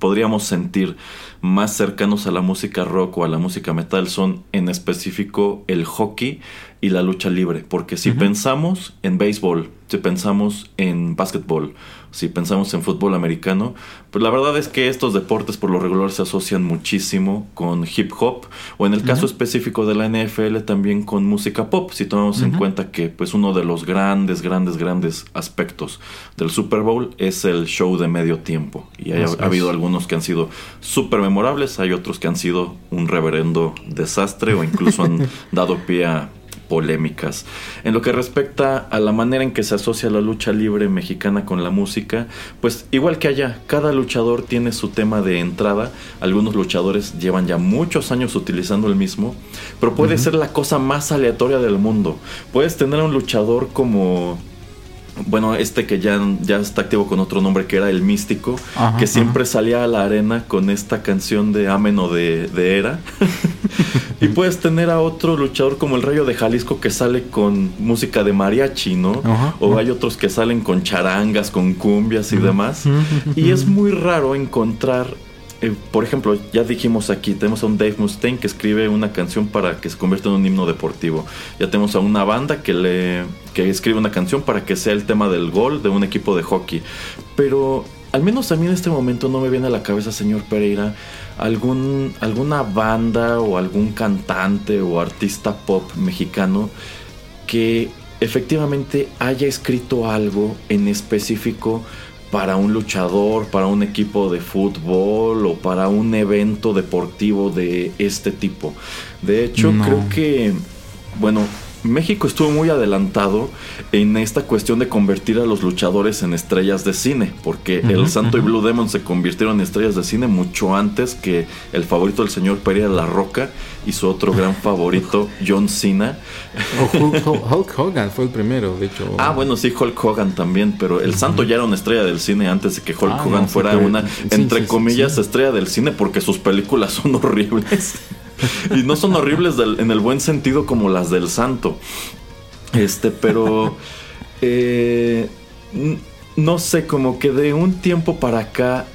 podríamos sentir más cercanos a la música rock o a la música metal son en específico el hockey y la lucha libre. Porque si pensamos en béisbol, si pensamos en básquetbol, si pensamos en fútbol americano, pues la verdad es que estos deportes por lo regular se asocian muchísimo con hip hop o en el caso específico de la NFL también con música pop, si tomamos en cuenta que pues uno de los grandes, grandes, grandes aspectos del Super Bowl es el show de medio tiempo y ha habido algunos que han sido súper memorables, hay otros que han sido un reverendo desastre o incluso han dado pie a polémicas. En lo que respecta a la manera en que se asocia la lucha libre mexicana con la música, pues igual que allá, cada luchador tiene su tema de entrada. Algunos luchadores llevan ya muchos años utilizando el mismo, pero puede ser la cosa más aleatoria del mundo. Puedes tener a un luchador como bueno, este que ya, ya está activo con otro nombre que era el místico, que siempre salía a la arena con esta canción de Ameno de, de Era. y puedes tener a otro luchador como el Rayo de Jalisco que sale con música de mariachi, ¿no? o hay otros que salen con charangas, con cumbias y demás. y es muy raro encontrar eh, por ejemplo, ya dijimos aquí, tenemos a un Dave Mustaine que escribe una canción para que se convierta en un himno deportivo. Ya tenemos a una banda que le que escribe una canción para que sea el tema del gol de un equipo de hockey. Pero al menos a mí en este momento no me viene a la cabeza, señor Pereira, algún alguna banda o algún cantante o artista pop mexicano que efectivamente haya escrito algo en específico para un luchador, para un equipo de fútbol o para un evento deportivo de este tipo. De hecho, creo que, bueno, México estuvo muy adelantado en esta cuestión de convertir a los luchadores en estrellas de cine, porque el Santo y Blue Demon se convirtieron en estrellas de cine mucho antes que el favorito del señor Pereira La Roca y su otro gran favorito John Cena. Hulk, Hogan fue el primero, de hecho. Ah, bueno, sí, Hulk Hogan también, pero el Santo ya era una estrella del cine antes de que Hulk ah, Hogan fuera una, entre comillas, estrella del cine porque sus películas son horribles y no son horribles en el buen sentido como las del santo. Este, pero... Eh, no sé, como que de un tiempo para acá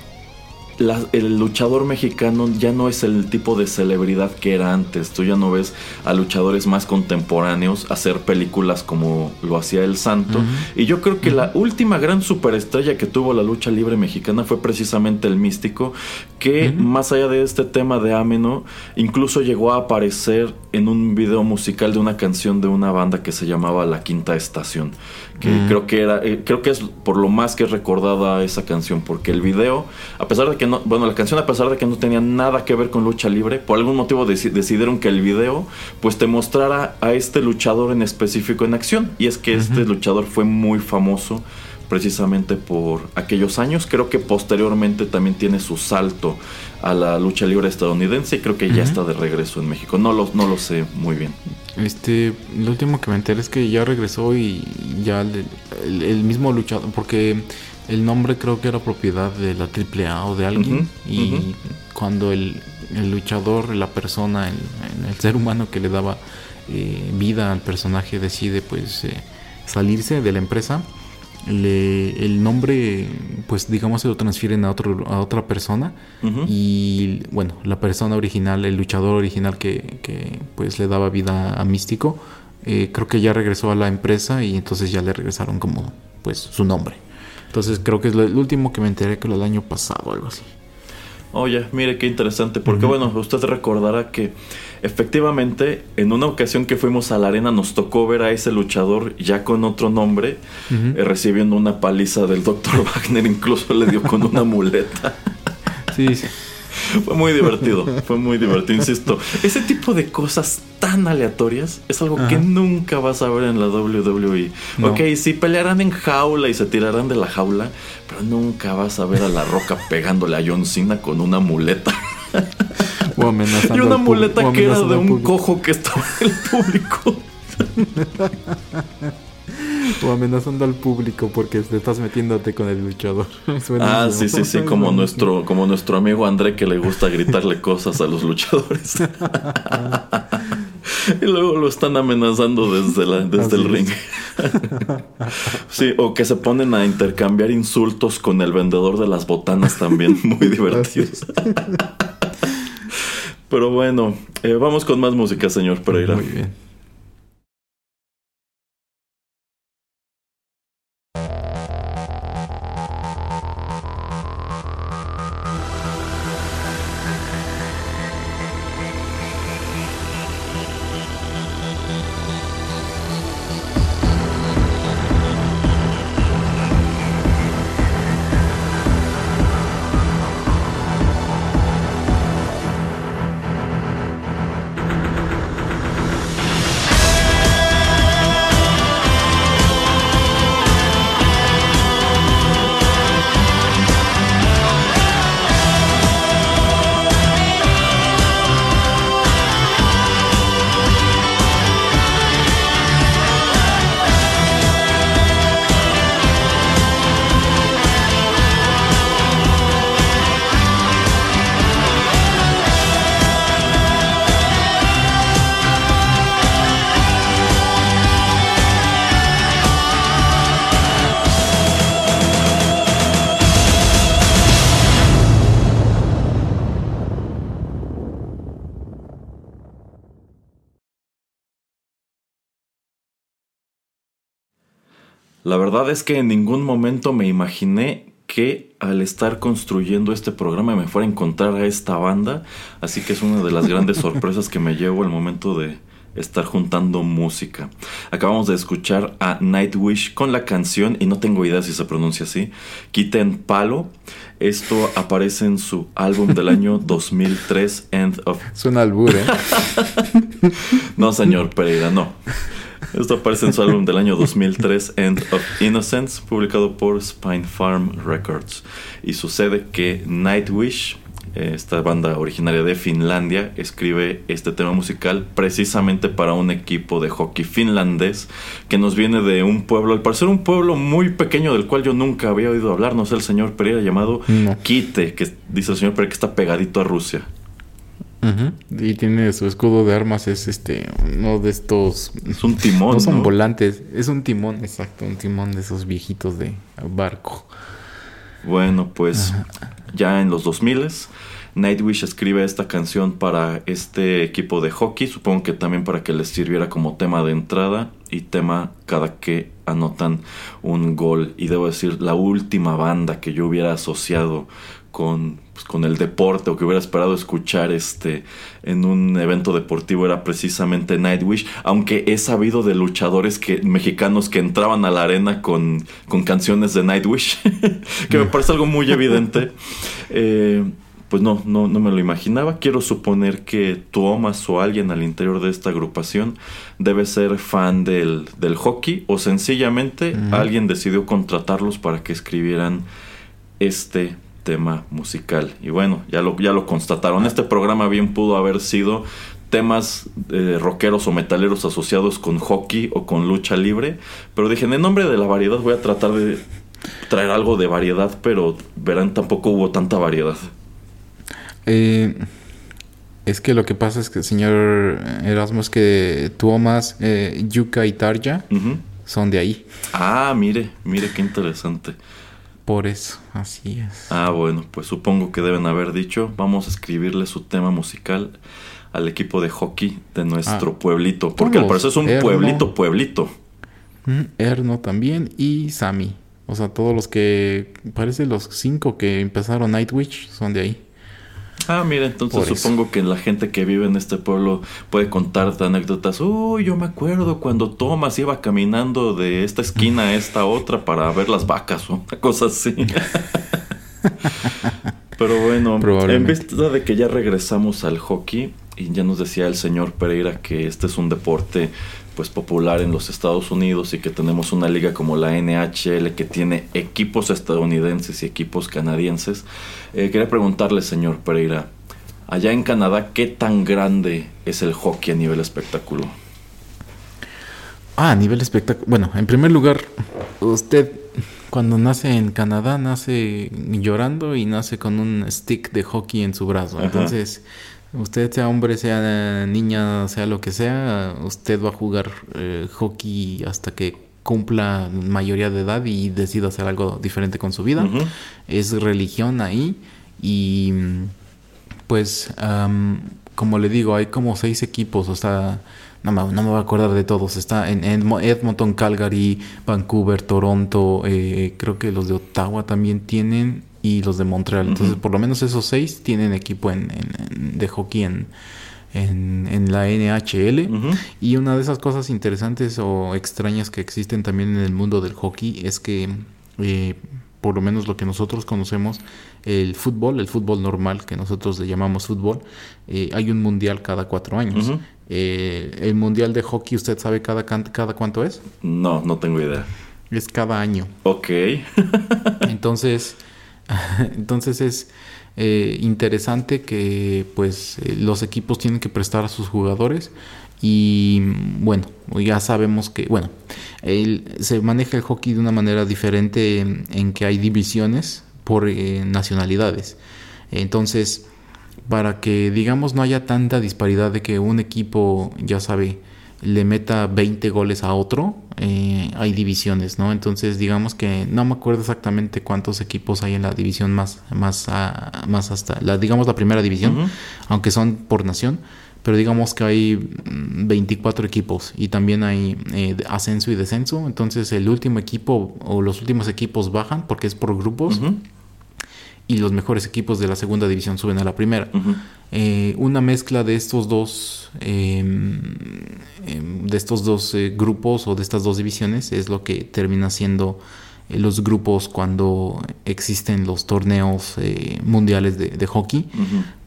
el luchador mexicano ya no es el tipo de celebridad que era antes. Tú ya no ves a luchadores más contemporáneos hacer películas como lo hacía El Santo. Y yo creo que la última gran superestrella que tuvo la lucha libre mexicana fue precisamente el Místico, que más allá de este tema de Ameno, incluso llegó a aparecer en un video musical de una canción de una banda que se llamaba La Quinta Estación que creo que era eh, creo que es por lo más que es recordada esa canción porque el video a pesar de que no, bueno, la canción a pesar de que no tenía nada que ver con lucha libre, por algún motivo decidieron que el video pues te mostrara a este luchador en específico en acción. Y es que este luchador fue muy famoso precisamente por aquellos años. Creo que posteriormente también tiene su salto a la lucha libre estadounidense y creo que ya está de regreso en México. No lo, no lo sé muy bien. Este, lo último que me enteré es que ya regresó y ya el mismo luchador, porque el nombre creo que era propiedad de la AAA o de alguien. y cuando el, luchador, la persona, el, ser humano que le daba eh, vida al personaje decide pues eh, salirse de la empresa, le, el nombre pues digamos se lo transfieren a, otro, a otra persona y bueno, la persona original, el luchador original que, que pues le daba vida a Místico, eh, creo que ya regresó a la empresa y entonces ya le regresaron como pues su nombre. Entonces creo que es lo, el último que me enteré que lo del año pasado, algo así. Oye, mire qué interesante, porque bueno, usted recordará que efectivamente en una ocasión que fuimos a la arena nos tocó ver a ese luchador ya con otro nombre, eh, recibiendo una paliza del Dr. Wagner, incluso le dio con una muleta. sí, sí. Fue muy divertido, fue muy divertido, insisto. Ese tipo de cosas tan aleatorias es algo que nunca vas a ver en la WWE. Ok, sí pelearán en jaula y se tirarán de la jaula, pero nunca vas a ver a la roca pegándole a John Cena con una muleta. Y una muleta que era de un cojo que estaba en el público. o amenazando al público porque te estás metiéndote con el luchador. ah, sí, sí, sí, como nuestro, como nuestro amigo André que le gusta gritarle cosas a los luchadores. y luego lo están amenazando desde, la, desde el ring. sí, o que se ponen a intercambiar insultos con el vendedor de las botanas también, muy divertidos. Pero bueno, eh, vamos con más música, señor Pereira. Muy bien. La verdad es que en ningún momento me imaginé que al estar construyendo este programa me fuera a encontrar a esta banda, así que es una de las grandes sorpresas que me llevo al momento de estar juntando música. Acabamos de escuchar a Nightwish con la canción, y no tengo idea si se pronuncia así, Quiten Palo. Esto aparece en su álbum del año 2003, End of... Suena albur, ¿eh? no, señor Pereira, no. Esto aparece en su álbum del año 2003, End of Innocence, publicado por Spine Farm Records. Y sucede que Nightwish, esta banda originaria de Finlandia, escribe este tema musical precisamente para un equipo de hockey finlandés que nos viene de un pueblo, al parecer un pueblo muy pequeño del cual yo nunca había oído hablar, no sé, el señor Pereira, llamado Kite, que dice el señor Pereira que está pegadito a Rusia. Y tiene su escudo de armas, es este, uno de estos. Es un timón. No son volantes, es un timón, exacto, un timón de esos viejitos de barco. Bueno, pues ya en los 2000 Nightwish escribe esta canción para este equipo de hockey, supongo que también para que les sirviera como tema de entrada y tema cada que anotan un gol. Y debo decir, la última banda que yo hubiera asociado con, pues, con el deporte o que hubiera esperado escuchar este en un evento deportivo era precisamente Nightwish, aunque he sabido de luchadores que, mexicanos que entraban a la arena con, con canciones de Nightwish, que me parece algo muy evidente. Eh, pues no, no, no me lo imaginaba. Quiero suponer que Thomas o alguien al interior de esta agrupación debe ser fan del, del hockey o sencillamente alguien decidió contratarlos para que escribieran este tema musical. Y bueno, ya lo, ya lo constataron. Este programa bien pudo haber sido temas eh, rockeros o metaleros asociados con hockey o con lucha libre. Pero dije, en nombre de la variedad voy a tratar de traer algo de variedad, pero verán, tampoco hubo tanta variedad. Eh, es que lo que pasa es que, señor Erasmo, es que Tuomas, eh, Yuka y Tarja son de ahí. Ah, mire, mire qué interesante. Por eso, así es. Ah, bueno, pues supongo que deben haber dicho, vamos a escribirle su tema musical al equipo de hockey de nuestro ah, pueblito, porque al parecer es un pueblito, pueblito. Mm, Erno también y Sammy. O sea, todos los que, parece los cinco que empezaron Nightwitch son de ahí. Ah, mira, entonces supongo que la gente que vive en este pueblo puede contar anécdotas. Uy, yo me acuerdo cuando Thomas iba caminando de esta esquina a esta otra para ver las vacas o una cosa así. Pero bueno, en vista de que ya regresamos al hockey y ya nos decía el señor Pereira que este es un deporte pues popular en los Estados Unidos y que tenemos una liga como la NHL que tiene equipos estadounidenses y equipos canadienses. Eh, quería preguntarle, señor Pereira, allá en Canadá, ¿qué tan grande es el hockey a nivel espectáculo? Ah, a nivel espectáculo. Bueno, en primer lugar, usted cuando nace en Canadá nace llorando y nace con un stick de hockey en su brazo. Entonces, Usted sea hombre, sea niña, sea lo que sea, usted va a jugar eh, hockey hasta que cumpla mayoría de edad y decida hacer algo diferente con su vida. Es religión ahí y pues como le digo, hay como seis equipos, o sea, no me, no me voy a acordar de todos. Está en, Edmonton, Calgary, Vancouver, Toronto, eh, creo que los de Ottawa también tienen y los de Montreal. Entonces, por lo menos esos seis tienen equipo en, de hockey en, en, la NHL. Y una de esas cosas interesantes o extrañas que existen también en el mundo del hockey es que, eh, por lo menos lo que nosotros conocemos, el fútbol, el fútbol normal que nosotros le llamamos fútbol, eh, hay un mundial cada cuatro años. Eh, el mundial de hockey, ¿usted sabe cada, cada cuánto es? No, no tengo idea. Es cada año. Ok. Entonces Entonces es eh, interesante que pues eh, los equipos tienen que prestar a sus jugadores y bueno, ya sabemos que, bueno, se maneja el hockey de una manera diferente en, que hay divisiones por eh, nacionalidades. Entonces, para que digamos no haya tanta disparidad de que un equipo, ya sabe, le meta 20 goles a otro, eh, hay divisiones, ¿no? Entonces digamos que no me acuerdo exactamente cuántos equipos hay en la división más, más, más hasta, la, digamos la primera división, aunque son por nación, pero digamos que hay 24 mm, equipos y también hay eh, ascenso y descenso, entonces el último equipo o los últimos equipos bajan porque es por grupos y los mejores equipos de la segunda división suben a la primera. Eh, una mezcla de estos dos, em, em, de estos dos eh, grupos o de estas dos divisiones es lo que termina siendo eh, los grupos cuando existen los torneos mundiales de, hockey.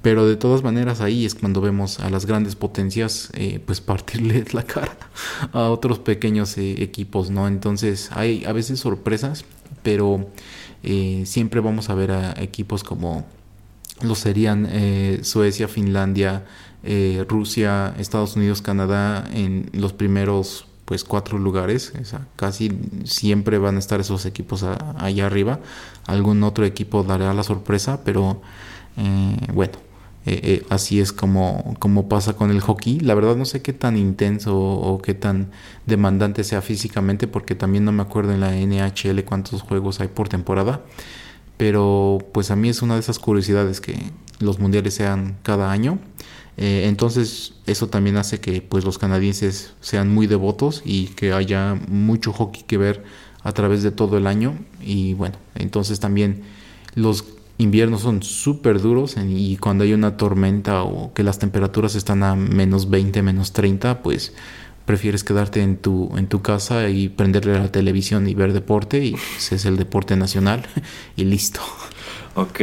Pero de todas maneras ahí es cuando vemos a las grandes potencias pues partirle la cara a otros pequeños equipos, ¿no? Entonces hay a veces sorpresas, pero eh, siempre vamos a ver a equipos como lo serían eh, Suecia, Finlandia, eh, Rusia, Estados Unidos, Canadá en los primeros pues cuatro lugares. casi siempre van a estar esos equipos allá arriba. Algún otro equipo dará la sorpresa, pero bueno, eh, eh, así es como, como pasa con el hockey. La verdad no sé qué tan intenso o, qué tan demandante sea físicamente porque también no me acuerdo en la NHL cuántos juegos hay por temporada. pero pues a mí es una de esas curiosidades que los mundiales sean cada año. Eh, entonces eso también hace que pues los canadienses sean muy devotos y que haya mucho hockey que ver a través de todo el año y bueno entonces también los inviernos son súper duros y cuando hay una tormenta o que las temperaturas están a menos 20 menos 30 pues prefieres quedarte en tu en tu casa y prenderle la televisión y ver deporte y ese es el deporte nacional y listo. Ok,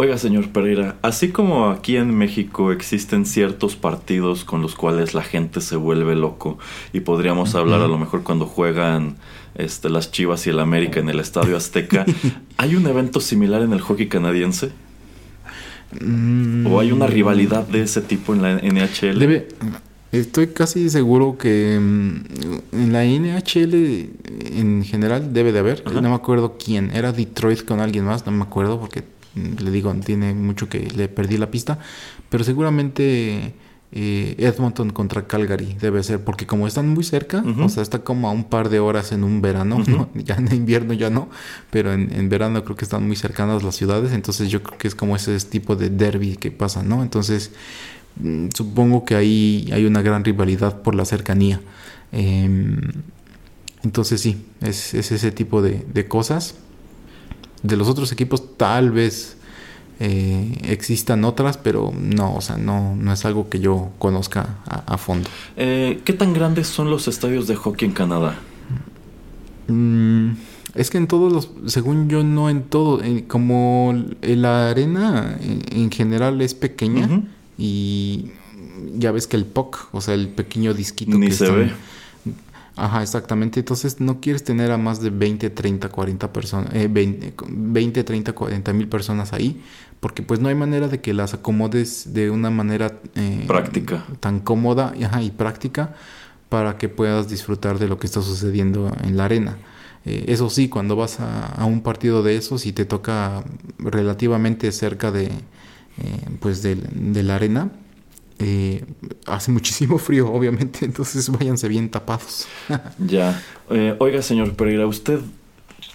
Oiga, señor Pereira, así como aquí en México existen ciertos partidos con los cuales la gente se vuelve loco y podríamos hablar a lo mejor cuando juegan este, las Chivas y el América en el Estadio Azteca, ¿hay un evento similar en el hockey canadiense? ¿O hay una rivalidad de ese tipo en la NHL? Debe, estoy casi seguro que mm, en la NHL en general debe de haber. No me acuerdo quién. Era Detroit con alguien más, no me acuerdo porque le digo, tiene mucho que le perdí la pista, pero seguramente eh, Edmonton contra Calgary debe ser, porque como están muy cerca, o sea, está como a un par de horas en un verano, ya en invierno ya no, pero en, verano creo que están muy cercanas las ciudades, entonces yo creo que es como ese tipo de derby que pasa, ¿no? Entonces, mm, supongo que ahí hay una gran rivalidad por la cercanía. Em, entonces sí, es, ese tipo de cosas de los otros equipos tal vez eh, existan otras, pero no, o sea, no, no es algo que yo conozca a, fondo. Eh, ¿Qué tan grandes son los estadios de hockey en Canadá? Mm, es que en todos los, según yo, no en todo, como la arena en, general es pequeña y ya ves que el POC, o sea, el pequeño disquito Ni se ve Ajá, exactamente. Entonces no quieres tener a más de 20, 30, 40 personas, eh, 20, 30, 40 mil personas ahí, porque pues no hay manera de que las acomodes de una manera eh, práctica, tan cómoda ajá, y práctica para que puedas disfrutar de lo que está sucediendo en la arena. Eh, eso sí, cuando vas a, un partido de esos y te toca relativamente cerca de, eh, pues de, de la arena, eh, hace muchísimo frío, obviamente, entonces váyanse bien tapados. ya. Oiga, señor Pereira, ¿usted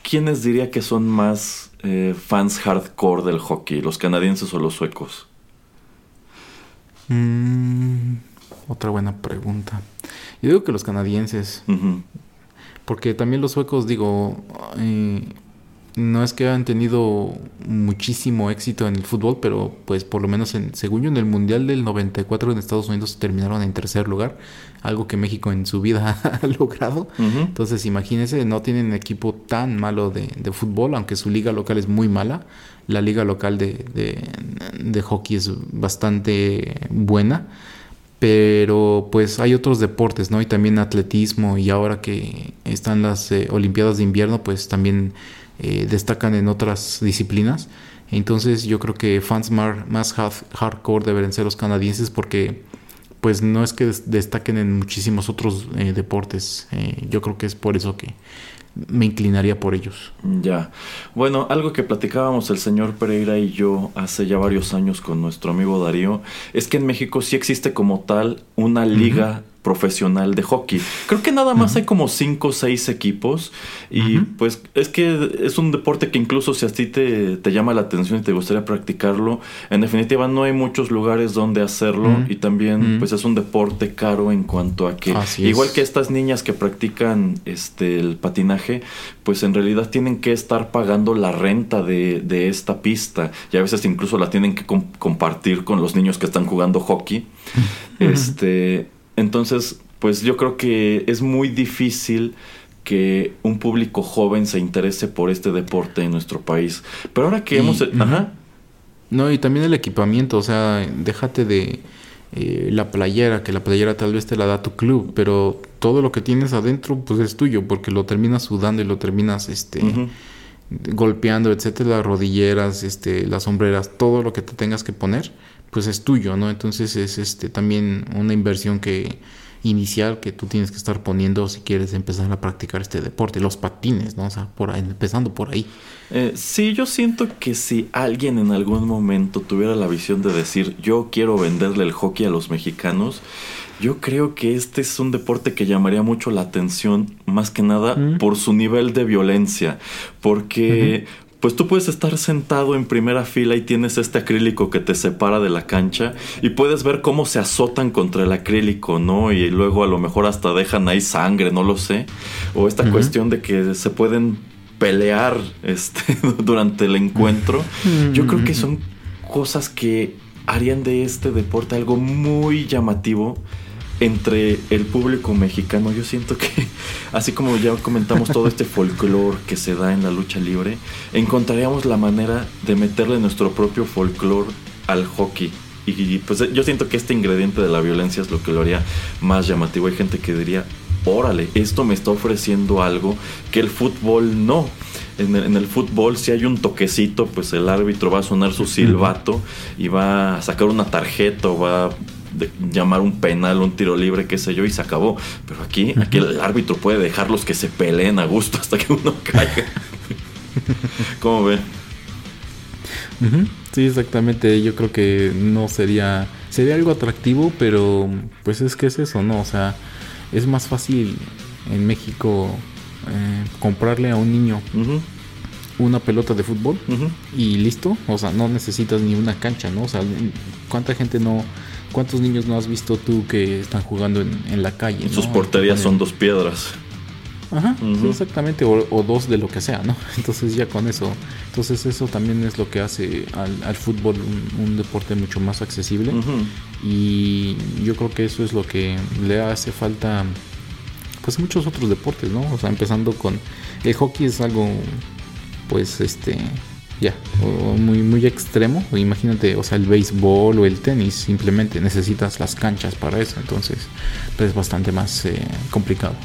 quiénes diría que son más eh, fans hardcore del hockey, los canadienses o los suecos? Mm, otra buena pregunta. Yo digo que los canadienses. Porque también los suecos, digo, no es que hayan tenido muchísimo éxito en el fútbol, pero pues por lo menos en, según yo en el Mundial del 94 en Estados Unidos terminaron en tercer lugar, algo que México en su vida ha logrado. Entonces imagínense, no tienen equipo tan malo de, fútbol, aunque su liga local es muy mala. La liga local de, de, hockey es bastante buena. Pero pues hay otros deportes, ¿no? Y también atletismo y ahora que están las eh, Olimpiadas de invierno, pues también eh, destacan en otras disciplinas. Entonces yo creo que fans más hardcore deberían ser los canadienses porque pues no es que destaquen en muchísimos otros eh, deportes. Eh, yo creo que es por eso que me inclinaría por ellos. Ya. Bueno, algo que platicábamos el señor Pereira y yo hace ya varios años con nuestro amigo Darío es que en México sí existe como tal una liga profesional de hockey. Creo que nada más hay como cinco o seis equipos y pues es que es un deporte que incluso si a ti te, te, llama la atención y te gustaría practicarlo, en definitiva no hay muchos lugares donde hacerlo y también pues es un deporte caro en cuanto a que igual que estas niñas que practican este el patinaje, pues en realidad tienen que estar pagando la renta de, de esta pista y a veces incluso la tienen que compartir con los niños que están jugando hockey. Este entonces, pues yo creo que es muy difícil que un público joven se interese por este deporte en nuestro país. Pero ahora que hemos... Ajá. No, y también el equipamiento, o sea, déjate de eh, la playera, que la playera tal vez te la da tu club, pero todo lo que tienes adentro pues es tuyo, porque lo terminas sudando y lo terminas este golpeando, etcétera, las rodilleras, este, las sombreras, todo lo que te tengas que poner pues es tuyo, ¿no? Entonces es este también una inversión que inicial que tú tienes que estar poniendo si quieres empezar a practicar este deporte, los patines, ¿no? O sea, por empezando por ahí. Eh, sí, yo siento que si alguien en algún momento tuviera la visión de decir yo quiero venderle el hockey a los mexicanos, yo creo que este es un deporte que llamaría mucho la atención, más que nada por su nivel de violencia, porque pues tú puedes estar sentado en primera fila y tienes este acrílico que te separa de la cancha y puedes ver cómo se azotan contra el acrílico, ¿no? Y luego a lo mejor hasta dejan ahí sangre, no lo sé. O esta cuestión de que se pueden pelear este, durante el encuentro. Yo creo que son cosas que harían de este deporte algo muy llamativo entre el público mexicano. Yo siento que, así como ya comentamos todo este folclore que se da en la lucha libre, encontraríamos la manera de meterle nuestro propio folclore al hockey. Y pues yo siento que este ingrediente de la violencia es lo que lo haría más llamativo. Hay gente que diría, órale, esto me está ofreciendo algo que el fútbol no. En el, en el, fútbol, si hay un toquecito, pues el árbitro va a sonar su silbato y va a sacar una tarjeta o va a llamar un penal, un tiro libre, qué sé yo, y se acabó. Pero aquí, aquí el árbitro puede dejarlos que se peleen a gusto hasta que uno caiga. ¿Cómo ven? Sí, exactamente. Yo creo que no sería. Sería algo atractivo, pero pues es que es eso, ¿no? O sea, es más fácil en México eh, comprarle a un niño una pelota de fútbol y listo. O sea, no necesitas ni una cancha, ¿no? O sea, ¿cuánta gente no... ¿Cuántos niños no has visto tú que están jugando en, la calle? Sus porterías son dos piedras. Ajá, exactamente, o, dos de lo que sea, ¿no? Entonces ya con eso, entonces eso también es lo que hace al, fútbol un, deporte mucho más accesible y yo creo que eso es lo que le hace falta pues muchos otros deportes, ¿no? O sea, empezando con el hockey es algo pues este ya muy muy extremo. Imagínate o sea el béisbol o el tenis simplemente necesitas las canchas para eso entonces pues es bastante más eh, complicado.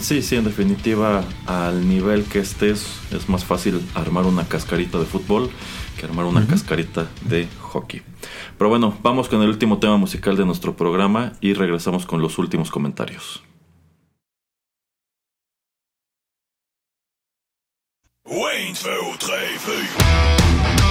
Sí sí en definitiva al nivel que estés es más fácil armar una cascarita de fútbol que armar una cascarita de hockey. Pero bueno vamos con el último tema musical de nuestro programa y regresamos con los últimos comentarios 1, 2, 3, 4.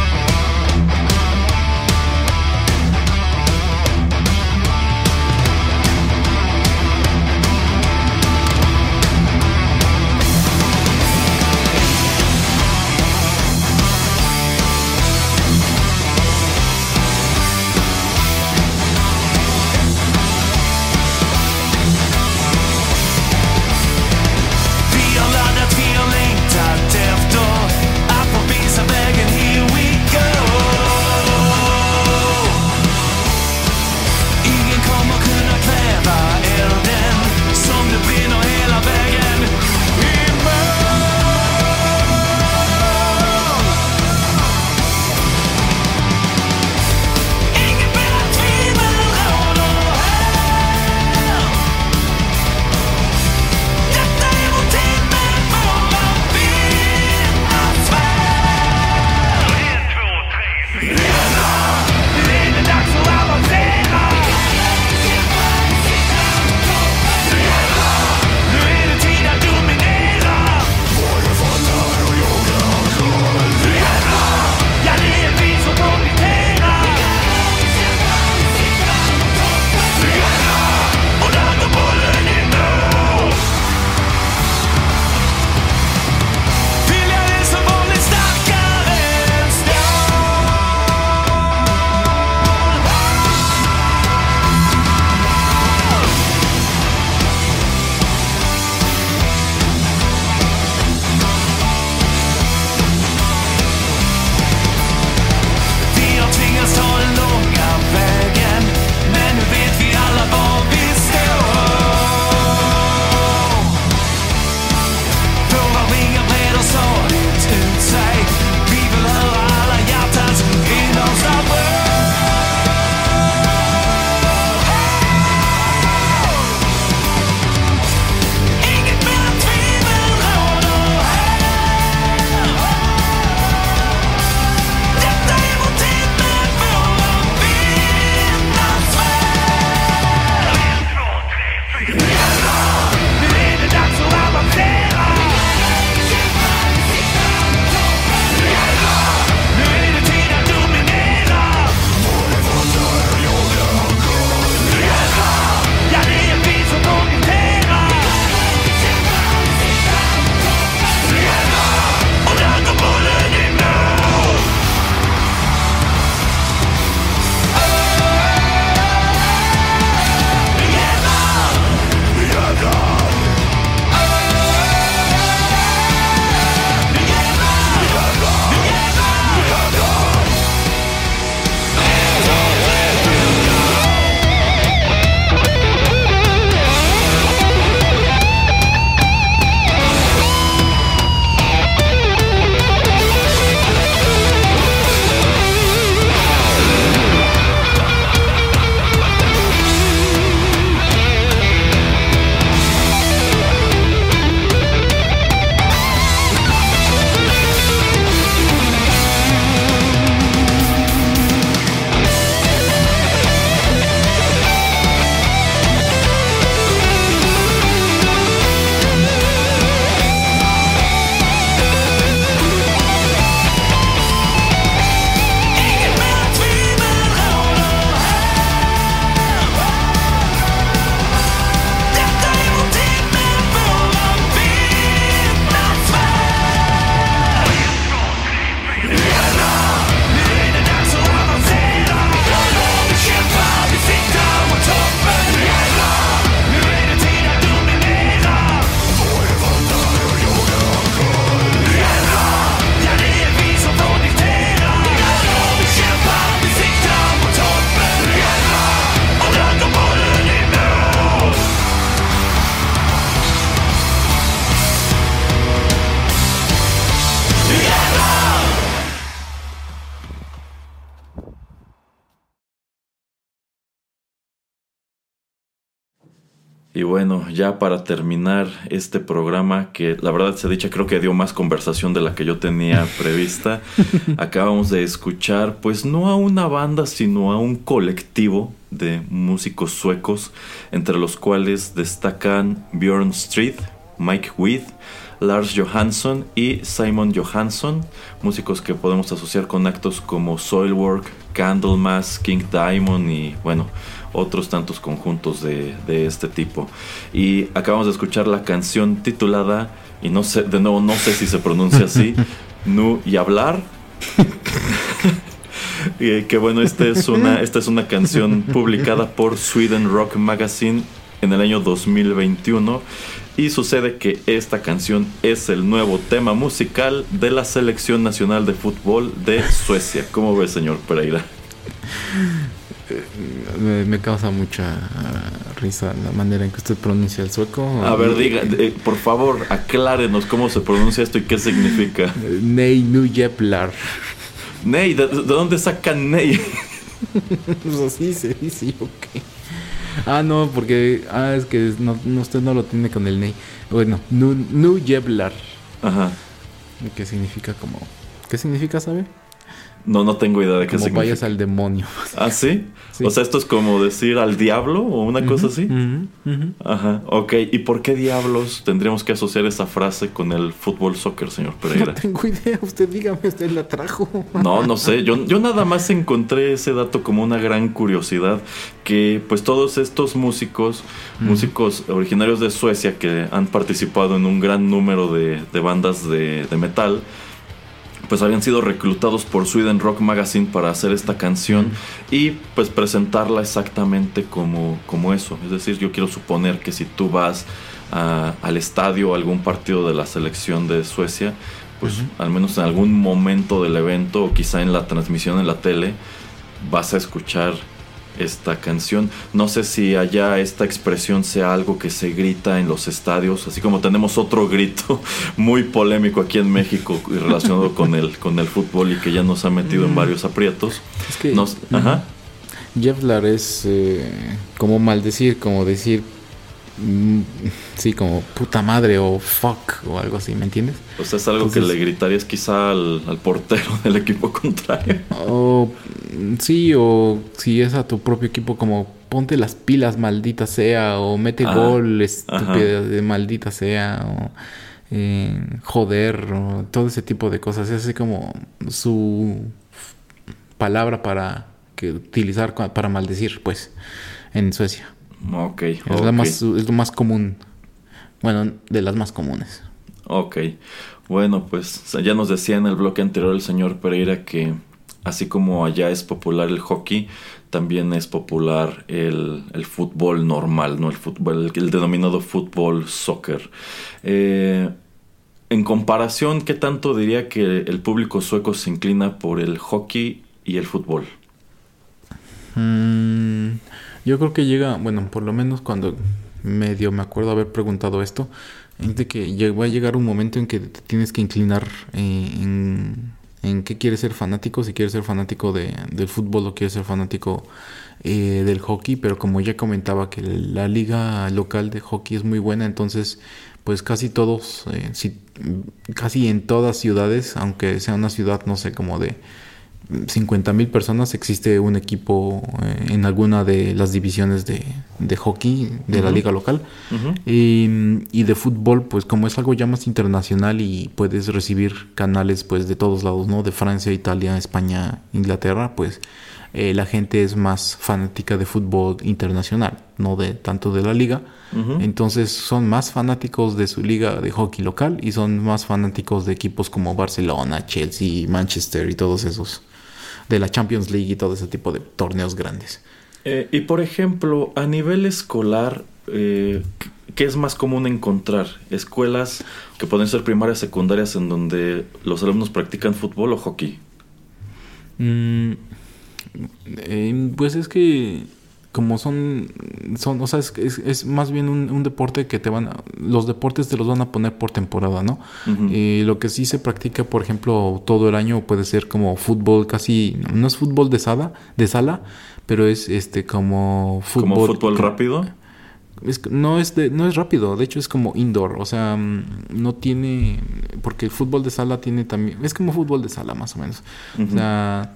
Y bueno, ya para terminar este programa, que la verdad se dicha creo que dio más conversación de la que yo tenía prevista, acabamos de escuchar pues no a una banda, sino a un colectivo de músicos suecos, entre los cuales destacan Björn Street, Mike With, Lars Johansson y Simon Johansson, músicos que podemos asociar con actos como Soilwork, Candlemas, King Diamond y bueno, otros tantos conjuntos de, este tipo. Y acabamos de escuchar la canción titulada, y no sé, de nuevo no sé si se pronuncia así, Nu y hablar. y que bueno, esta es, una, esta es una canción publicada por Sweden Rock Magazine en el año 2021 y sucede que esta canción es el nuevo tema musical de la selección nacional de fútbol de Suecia. ¿Cómo ve, señor Pereira? me, causa mucha risa la manera en que usted pronuncia el sueco. A ver, diga, eh, por favor, aclárenos cómo se pronuncia esto y qué significa. Ney Nuyeplar. Ney, ¿de, dónde sacan Ney? pues así se dice, ok. Ah, no, porque. Ah, es que no, usted no lo tiene con el Ney. Bueno, Nuyeplar. Ajá. ¿Qué significa como. ¿Qué significa, sabe? No, no tengo idea de qué como vayas al demonio. ¿Ah, ¿sí? O sea, esto es como decir al diablo o una cosa así. Ajá, ok. ¿Y por qué diablos tendríamos que asociar esa frase con el fútbol soccer, señor Pereira? No tengo idea, usted dígame, usted la trajo. No, no sé. Yo, yo nada más encontré ese dato como una gran curiosidad. Que pues todos estos músicos, músicos originarios de Suecia que han participado en un gran número de, de bandas de, de metal, pues habían sido reclutados por Sweden Rock Magazine para hacer esta canción y pues presentarla exactamente como, como eso. Es decir, yo quiero suponer que si tú vas al estadio o algún partido de la selección de Suecia, pues al menos en algún momento del evento o quizá en la transmisión en la tele, vas a escuchar esta canción. No sé si allá esta expresión sea algo que se grita en los estadios, así como tenemos otro grito muy polémico aquí en México relacionado con el, con el fútbol y que ya nos ha metido en mm. varios aprietos. Es que nos, ajá. es eh, como maldecir, como decir Mm, sí, como puta madre o fuck o algo así, ¿me entiendes? O sea, es algo que le gritarías quizá al, portero del equipo contrario. O sí, o si es a tu propio equipo, como ponte las pilas, maldita sea, o mete ah, gol, estúpida de maldita sea, o eh, joder, o todo ese tipo de cosas. Es así como su palabra para que utilizar para maldecir, pues, en Suecia. Ok. Es, más, es lo más común. Bueno, de las más comunes. Ok. Bueno, pues ya nos decía en el bloque anterior el señor Pereira que así como allá es popular el hockey, también es popular el, fútbol normal, ¿no? El fútbol, el, denominado fútbol soccer. Eh, en comparación, ¿qué tanto diría que el público sueco se inclina por el hockey y el fútbol? Mm, yo creo que llega, bueno, por lo menos cuando medio me acuerdo haber preguntado esto, es de que va a llegar un momento en que te tienes que inclinar eh, en, en qué quieres ser fanático, si quieres ser fanático de, del fútbol o quieres ser fanático eh, del hockey, pero como ya comentaba que la liga local de hockey es muy buena, entonces pues casi todos, eh, si, casi en todas ciudades, aunque sea una ciudad, no sé, como de 50 mil personas existe un equipo eh, en alguna de las divisiones de, hockey de la liga local. Y, de fútbol pues como es algo ya más internacional y puedes recibir canales pues de todos lados no de Francia Italia España Inglaterra pues eh, la gente es más fanática de fútbol internacional no de tanto de la liga. Entonces son más fanáticos de su liga de hockey local y son más fanáticos de equipos como Barcelona Chelsea Manchester y todos esos de la Champions League y todo ese tipo de torneos grandes. Eh, y por ejemplo, a nivel escolar, eh, ¿qué es más común encontrar? ¿Escuelas que pueden ser primarias, secundarias, en donde los alumnos practican fútbol o hockey? Mm, eh, pues es que como son, son o sea, es, es, más bien un, deporte que te van a, los deportes te los van a poner por temporada, ¿no? Y lo que sí se practica, por ejemplo, todo el año puede ser como fútbol casi, no es fútbol de sala, de sala, pero es este como fútbol. ¿Como fútbol rápido? no, es de, no es rápido, de hecho es como indoor, o sea, mm, no tiene, porque el fútbol de sala tiene también, es como fútbol de sala más o menos. O sea,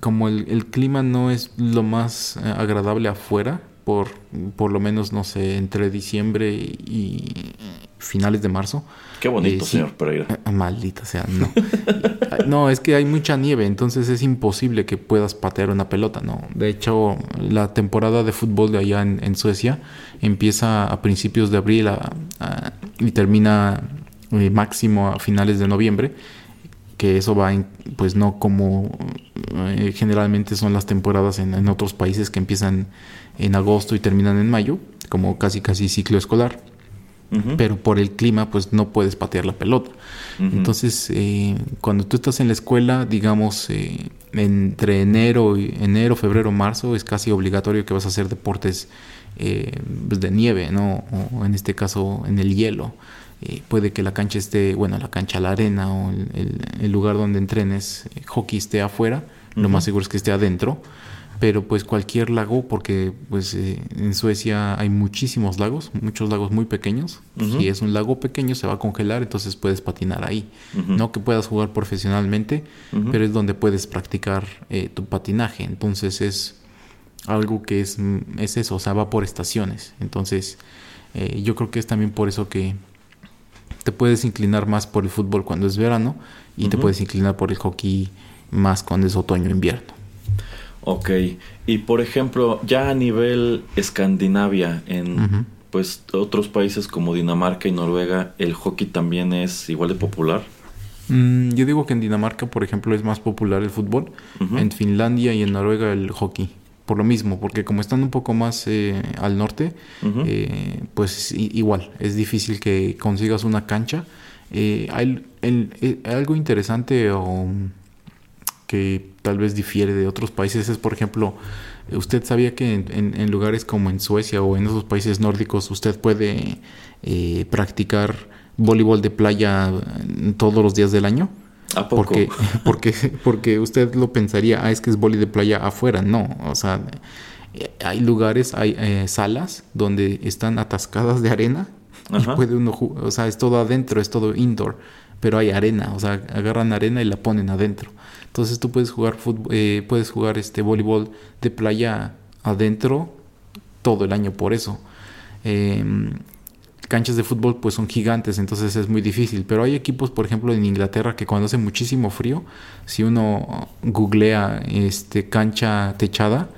como el, el, clima no es lo más eh, agradable afuera, por, por lo menos, no sé, entre diciembre y finales de marzo. Qué bonito, eh, señor Pereira. Ah, maldita sea, no. no, es que hay mucha nieve, entonces es imposible que puedas patear una pelota, ¿no? De hecho, la temporada de fútbol de allá en, Suecia empieza a principios de abril y termina eh, máximo a finales de noviembre que eso va, en, pues no como eh, generalmente son las temporadas en, otros países que empiezan en agosto y terminan en mayo, como casi casi ciclo escolar. Pero por el clima, pues no puedes patear la pelota. Entonces, eh, cuando tú estás en la escuela, digamos, eh, entre enero, y, enero, febrero, marzo, es casi obligatorio que vas a hacer deportes pues, de nieve, ¿no? O en este caso, en el hielo. Eh, puede que la cancha esté, bueno, la cancha, la arena o el, lugar donde entrenes, eh, hockey esté afuera, lo más seguro es que esté adentro, pero pues cualquier lago, porque pues eh, en Suecia hay muchísimos lagos, muchos lagos muy pequeños, si es un lago pequeño se va a congelar, entonces puedes patinar ahí, no que puedas jugar profesionalmente, pero es donde puedes practicar tu patinaje, entonces es algo que es, es eso, o sea, va por estaciones, entonces yo creo que es también por eso que te puedes inclinar más por el fútbol cuando es verano y te puedes inclinar por el hockey más cuando es otoño invierno. Ok, y por ejemplo, ya a nivel Escandinavia, en pues otros países como Dinamarca y Noruega, ¿el hockey también es igual de popular? Mm, yo digo que en Dinamarca, por ejemplo, es más popular el fútbol, en Finlandia y en Noruega el hockey por lo mismo, porque como están un poco más eh, al norte, eh, pues igual, es difícil que consigas una cancha. Eh, hay, algo interesante o que tal vez difiere de otros países es, por ejemplo, usted sabía que en, lugares como en Suecia o en esos países nórdicos usted puede practicar voleibol de playa todos los días del año. ¿A poco? Porque, porque, porque usted lo pensaría, ah, es que es boli de playa afuera. No, o sea, hay lugares, hay eh, salas donde están atascadas de arena y puede uno, o sea, es todo adentro, es todo indoor, pero hay arena, o sea, agarran arena y la ponen adentro. Entonces tú puedes jugar fútbol, eh, puedes jugar este voleibol de playa adentro todo el año por eso. Eh, canchas de fútbol pues son gigantes, entonces es muy difícil. Pero hay equipos, por ejemplo, en Inglaterra que cuando hace muchísimo frío, si uno googlea este cancha techada,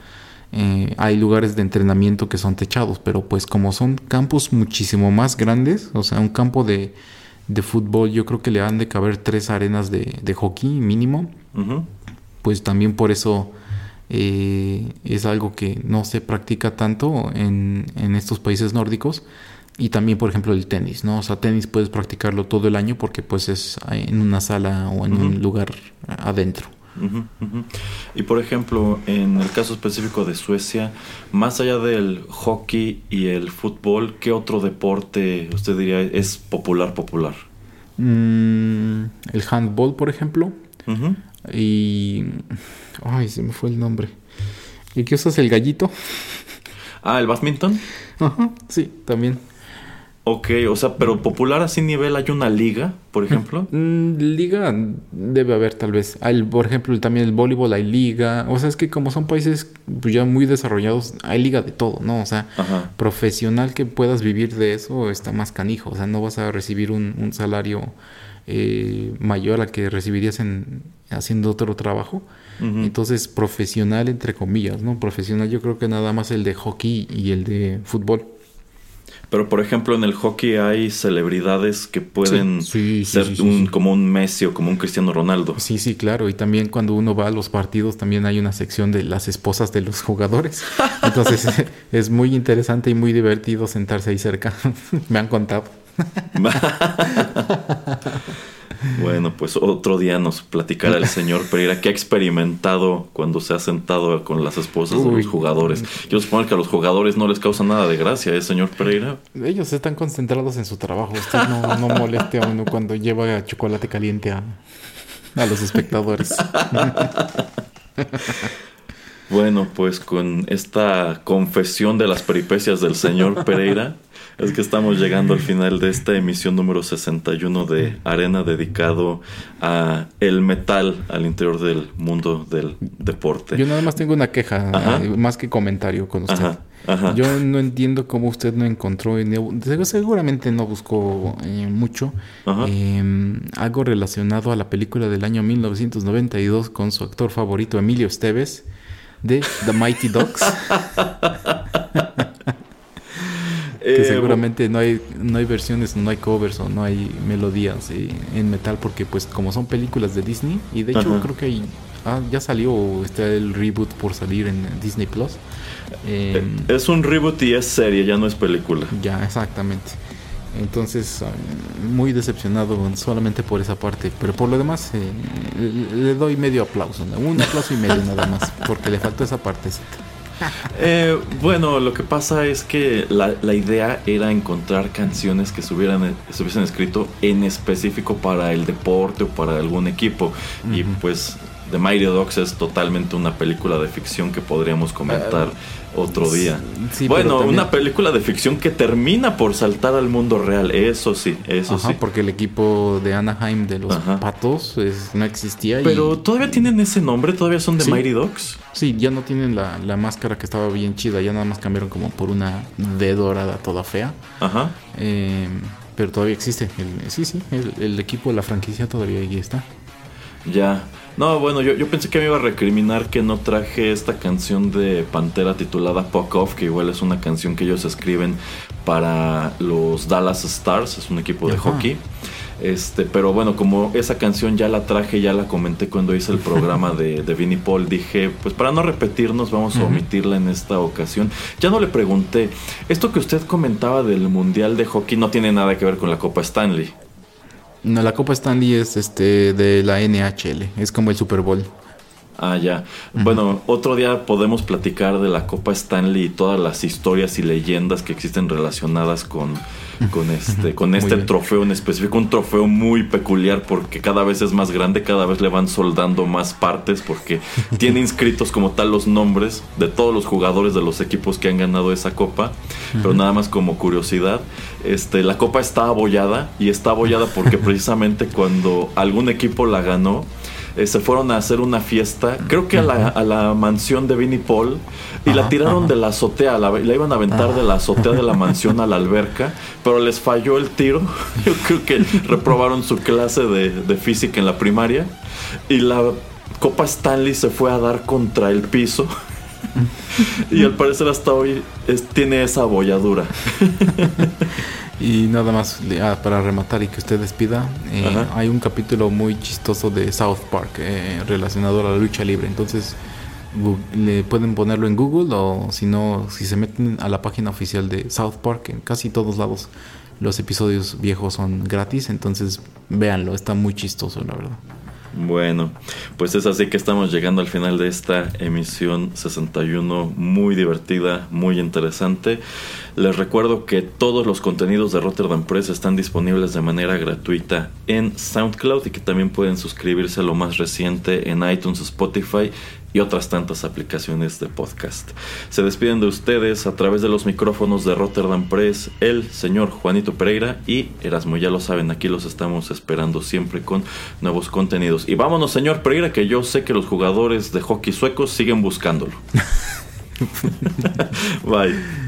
eh, hay lugares de entrenamiento que son techados, pero pues como son campos muchísimo más grandes, o sea, un campo de, de fútbol yo creo que le han de caber tres arenas de, de hockey mínimo, pues también por eso eh, es algo que no se practica tanto en, en estos países nórdicos y también, por ejemplo, el tenis, ¿no? O sea, tenis puedes practicarlo todo el año porque pues es en una sala o en un lugar adentro. Y por ejemplo, en el caso específico de Suecia, más allá del hockey y el fútbol, ¿qué otro deporte usted diría es popular, popular? Mm, el handball, por ejemplo. Y... Ay, se me fue el nombre. ¿Y qué usas el gallito? Ah, el badminton. Ajá, sí, también. Ok, o sea, pero popular así nivel, ¿hay una liga, por ejemplo? Mm, liga debe haber tal vez. Hay, por ejemplo, también el voleibol hay liga. O sea, es que como son países pues, ya muy desarrollados, hay liga de todo, ¿no? O sea, profesional que puedas vivir de eso está más canijo. O sea, no vas a recibir un, salario eh, mayor al que recibirías en haciendo otro trabajo. Entonces, profesional entre comillas, ¿no? Profesional yo creo que nada más el de hockey y el de fútbol. Pero por ejemplo en el hockey hay celebridades que pueden ser un, como un Messi o como un Cristiano Ronaldo. Sí, sí, claro. Y también cuando uno va a los partidos también hay una sección de las esposas de los jugadores. Entonces es muy interesante y muy divertido sentarse ahí cerca. Me han contado. Bueno, pues otro día nos platicará el señor Pereira que ha experimentado cuando se ha sentado con las esposas de los jugadores. Yo supongo que a los jugadores no les causa nada de gracia, ¿eh, señor Pereira? Ellos están concentrados en su trabajo. Usted no, no moleste a uno cuando lleva chocolate caliente a, a los espectadores. Bueno, pues con esta confesión de las peripecias del señor Pereira, es que estamos llegando al final de esta emisión número 61 de Arena dedicado a el metal al interior del mundo del deporte. Yo nada más tengo una queja, eh, más que comentario con usted. Yo no entiendo cómo usted no encontró, seguramente no buscó eh, mucho, em, algo relacionado a la película del año 1992 con su actor favorito Emilio Esteves de The Mighty Dogs. que eh, seguramente no hay no hay versiones, no hay covers o no hay melodías eh, en metal porque pues como son películas de Disney y de hecho creo que ah, ya salió está el reboot por salir en Disney Plus. Eh, es un reboot y es serie, ya no es película. Ya, exactamente. Entonces, ah, muy decepcionado solamente por esa parte. Pero por lo demás, le doy medio aplauso. Un aplauso y medio nada más. Porque le faltó esa parte. Eh, bueno, lo que pasa es que la, idea era encontrar canciones que se, hubieran, se hubiesen escrito en específico para el deporte o para algún equipo. Y pues The Mighty Dogs es totalmente una película de ficción que podríamos comentar uh, otro día. bueno, una película de ficción que termina por saltar al mundo real, eso sí, eso Ajá, sí. Porque el equipo de Anaheim de los Patos no existía. Pero todavía tienen ese nombre, todavía son The Mighty Dogs. Sí, ya no tienen la, la, máscara que estaba bien chida, ya nada más cambiaron como por una D dorada toda fea. Ajá. Eh, pero todavía existe. sí, sí, el, el equipo de la franquicia todavía ahí está. Ya. No, bueno, yo, yo, pensé que me iba a recriminar que no traje esta canción de Pantera titulada Puck Off, que igual es una canción que ellos escriben para los Dallas Stars, es un equipo de hockey. Este, pero bueno, como esa canción ya la traje, ya la comenté cuando hice el programa de, de Vinnie Paul, dije, pues para no repetirnos, vamos a omitirla en esta ocasión. Ya no le pregunté, esto que usted comentaba del Mundial de Hockey no tiene nada que ver con la Copa Stanley. No, la Copa Stanley es este de la NHL, es como el Super Bowl. Ah, ya. Bueno, otro día podemos platicar de la Copa Stanley y todas las historias y leyendas que existen relacionadas con, con este, con este trofeo en específico. Un trofeo muy peculiar porque cada vez es más grande, cada vez le van soldando más partes porque tiene inscritos como tal los nombres de todos los jugadores de los equipos que han ganado esa copa. Pero nada más como curiosidad, este, la copa está abollada y está abollada porque precisamente cuando algún equipo la ganó, eh, se fueron a hacer una fiesta, creo que a la, a la mansión de Vinnie Paul, y la tiraron de la azotea, la, la, iban a aventar de la azotea de la mansión a la alberca, pero les falló el tiro. Yo creo que reprobaron su clase de, de física en la primaria, y la Copa Stanley se fue a dar contra el piso. y al parecer hasta hoy tiene esa abolladura. Y nada más ah, para rematar y que usted despida, eh, hay un capítulo muy chistoso de South Park eh, relacionado a la lucha libre. Entonces le pueden ponerlo en Google o si no, si se meten a la página oficial de South Park, en casi todos lados los episodios viejos son gratis. Entonces véanlo, está muy chistoso la verdad. Bueno, pues es así que estamos llegando al final de esta emisión 61, muy divertida, muy interesante. Les recuerdo que todos los contenidos de Rotterdam Press están disponibles de manera gratuita en SoundCloud y que también pueden suscribirse a lo más reciente en iTunes, Spotify y otras tantas aplicaciones de podcast. Se despiden de ustedes a través de los micrófonos de Rotterdam Press, el señor Juanito Pereira y Erasmo, ya lo saben, aquí los estamos esperando siempre con nuevos contenidos. Y vámonos, señor Pereira, que yo sé que los jugadores de hockey suecos siguen buscándolo. Bye.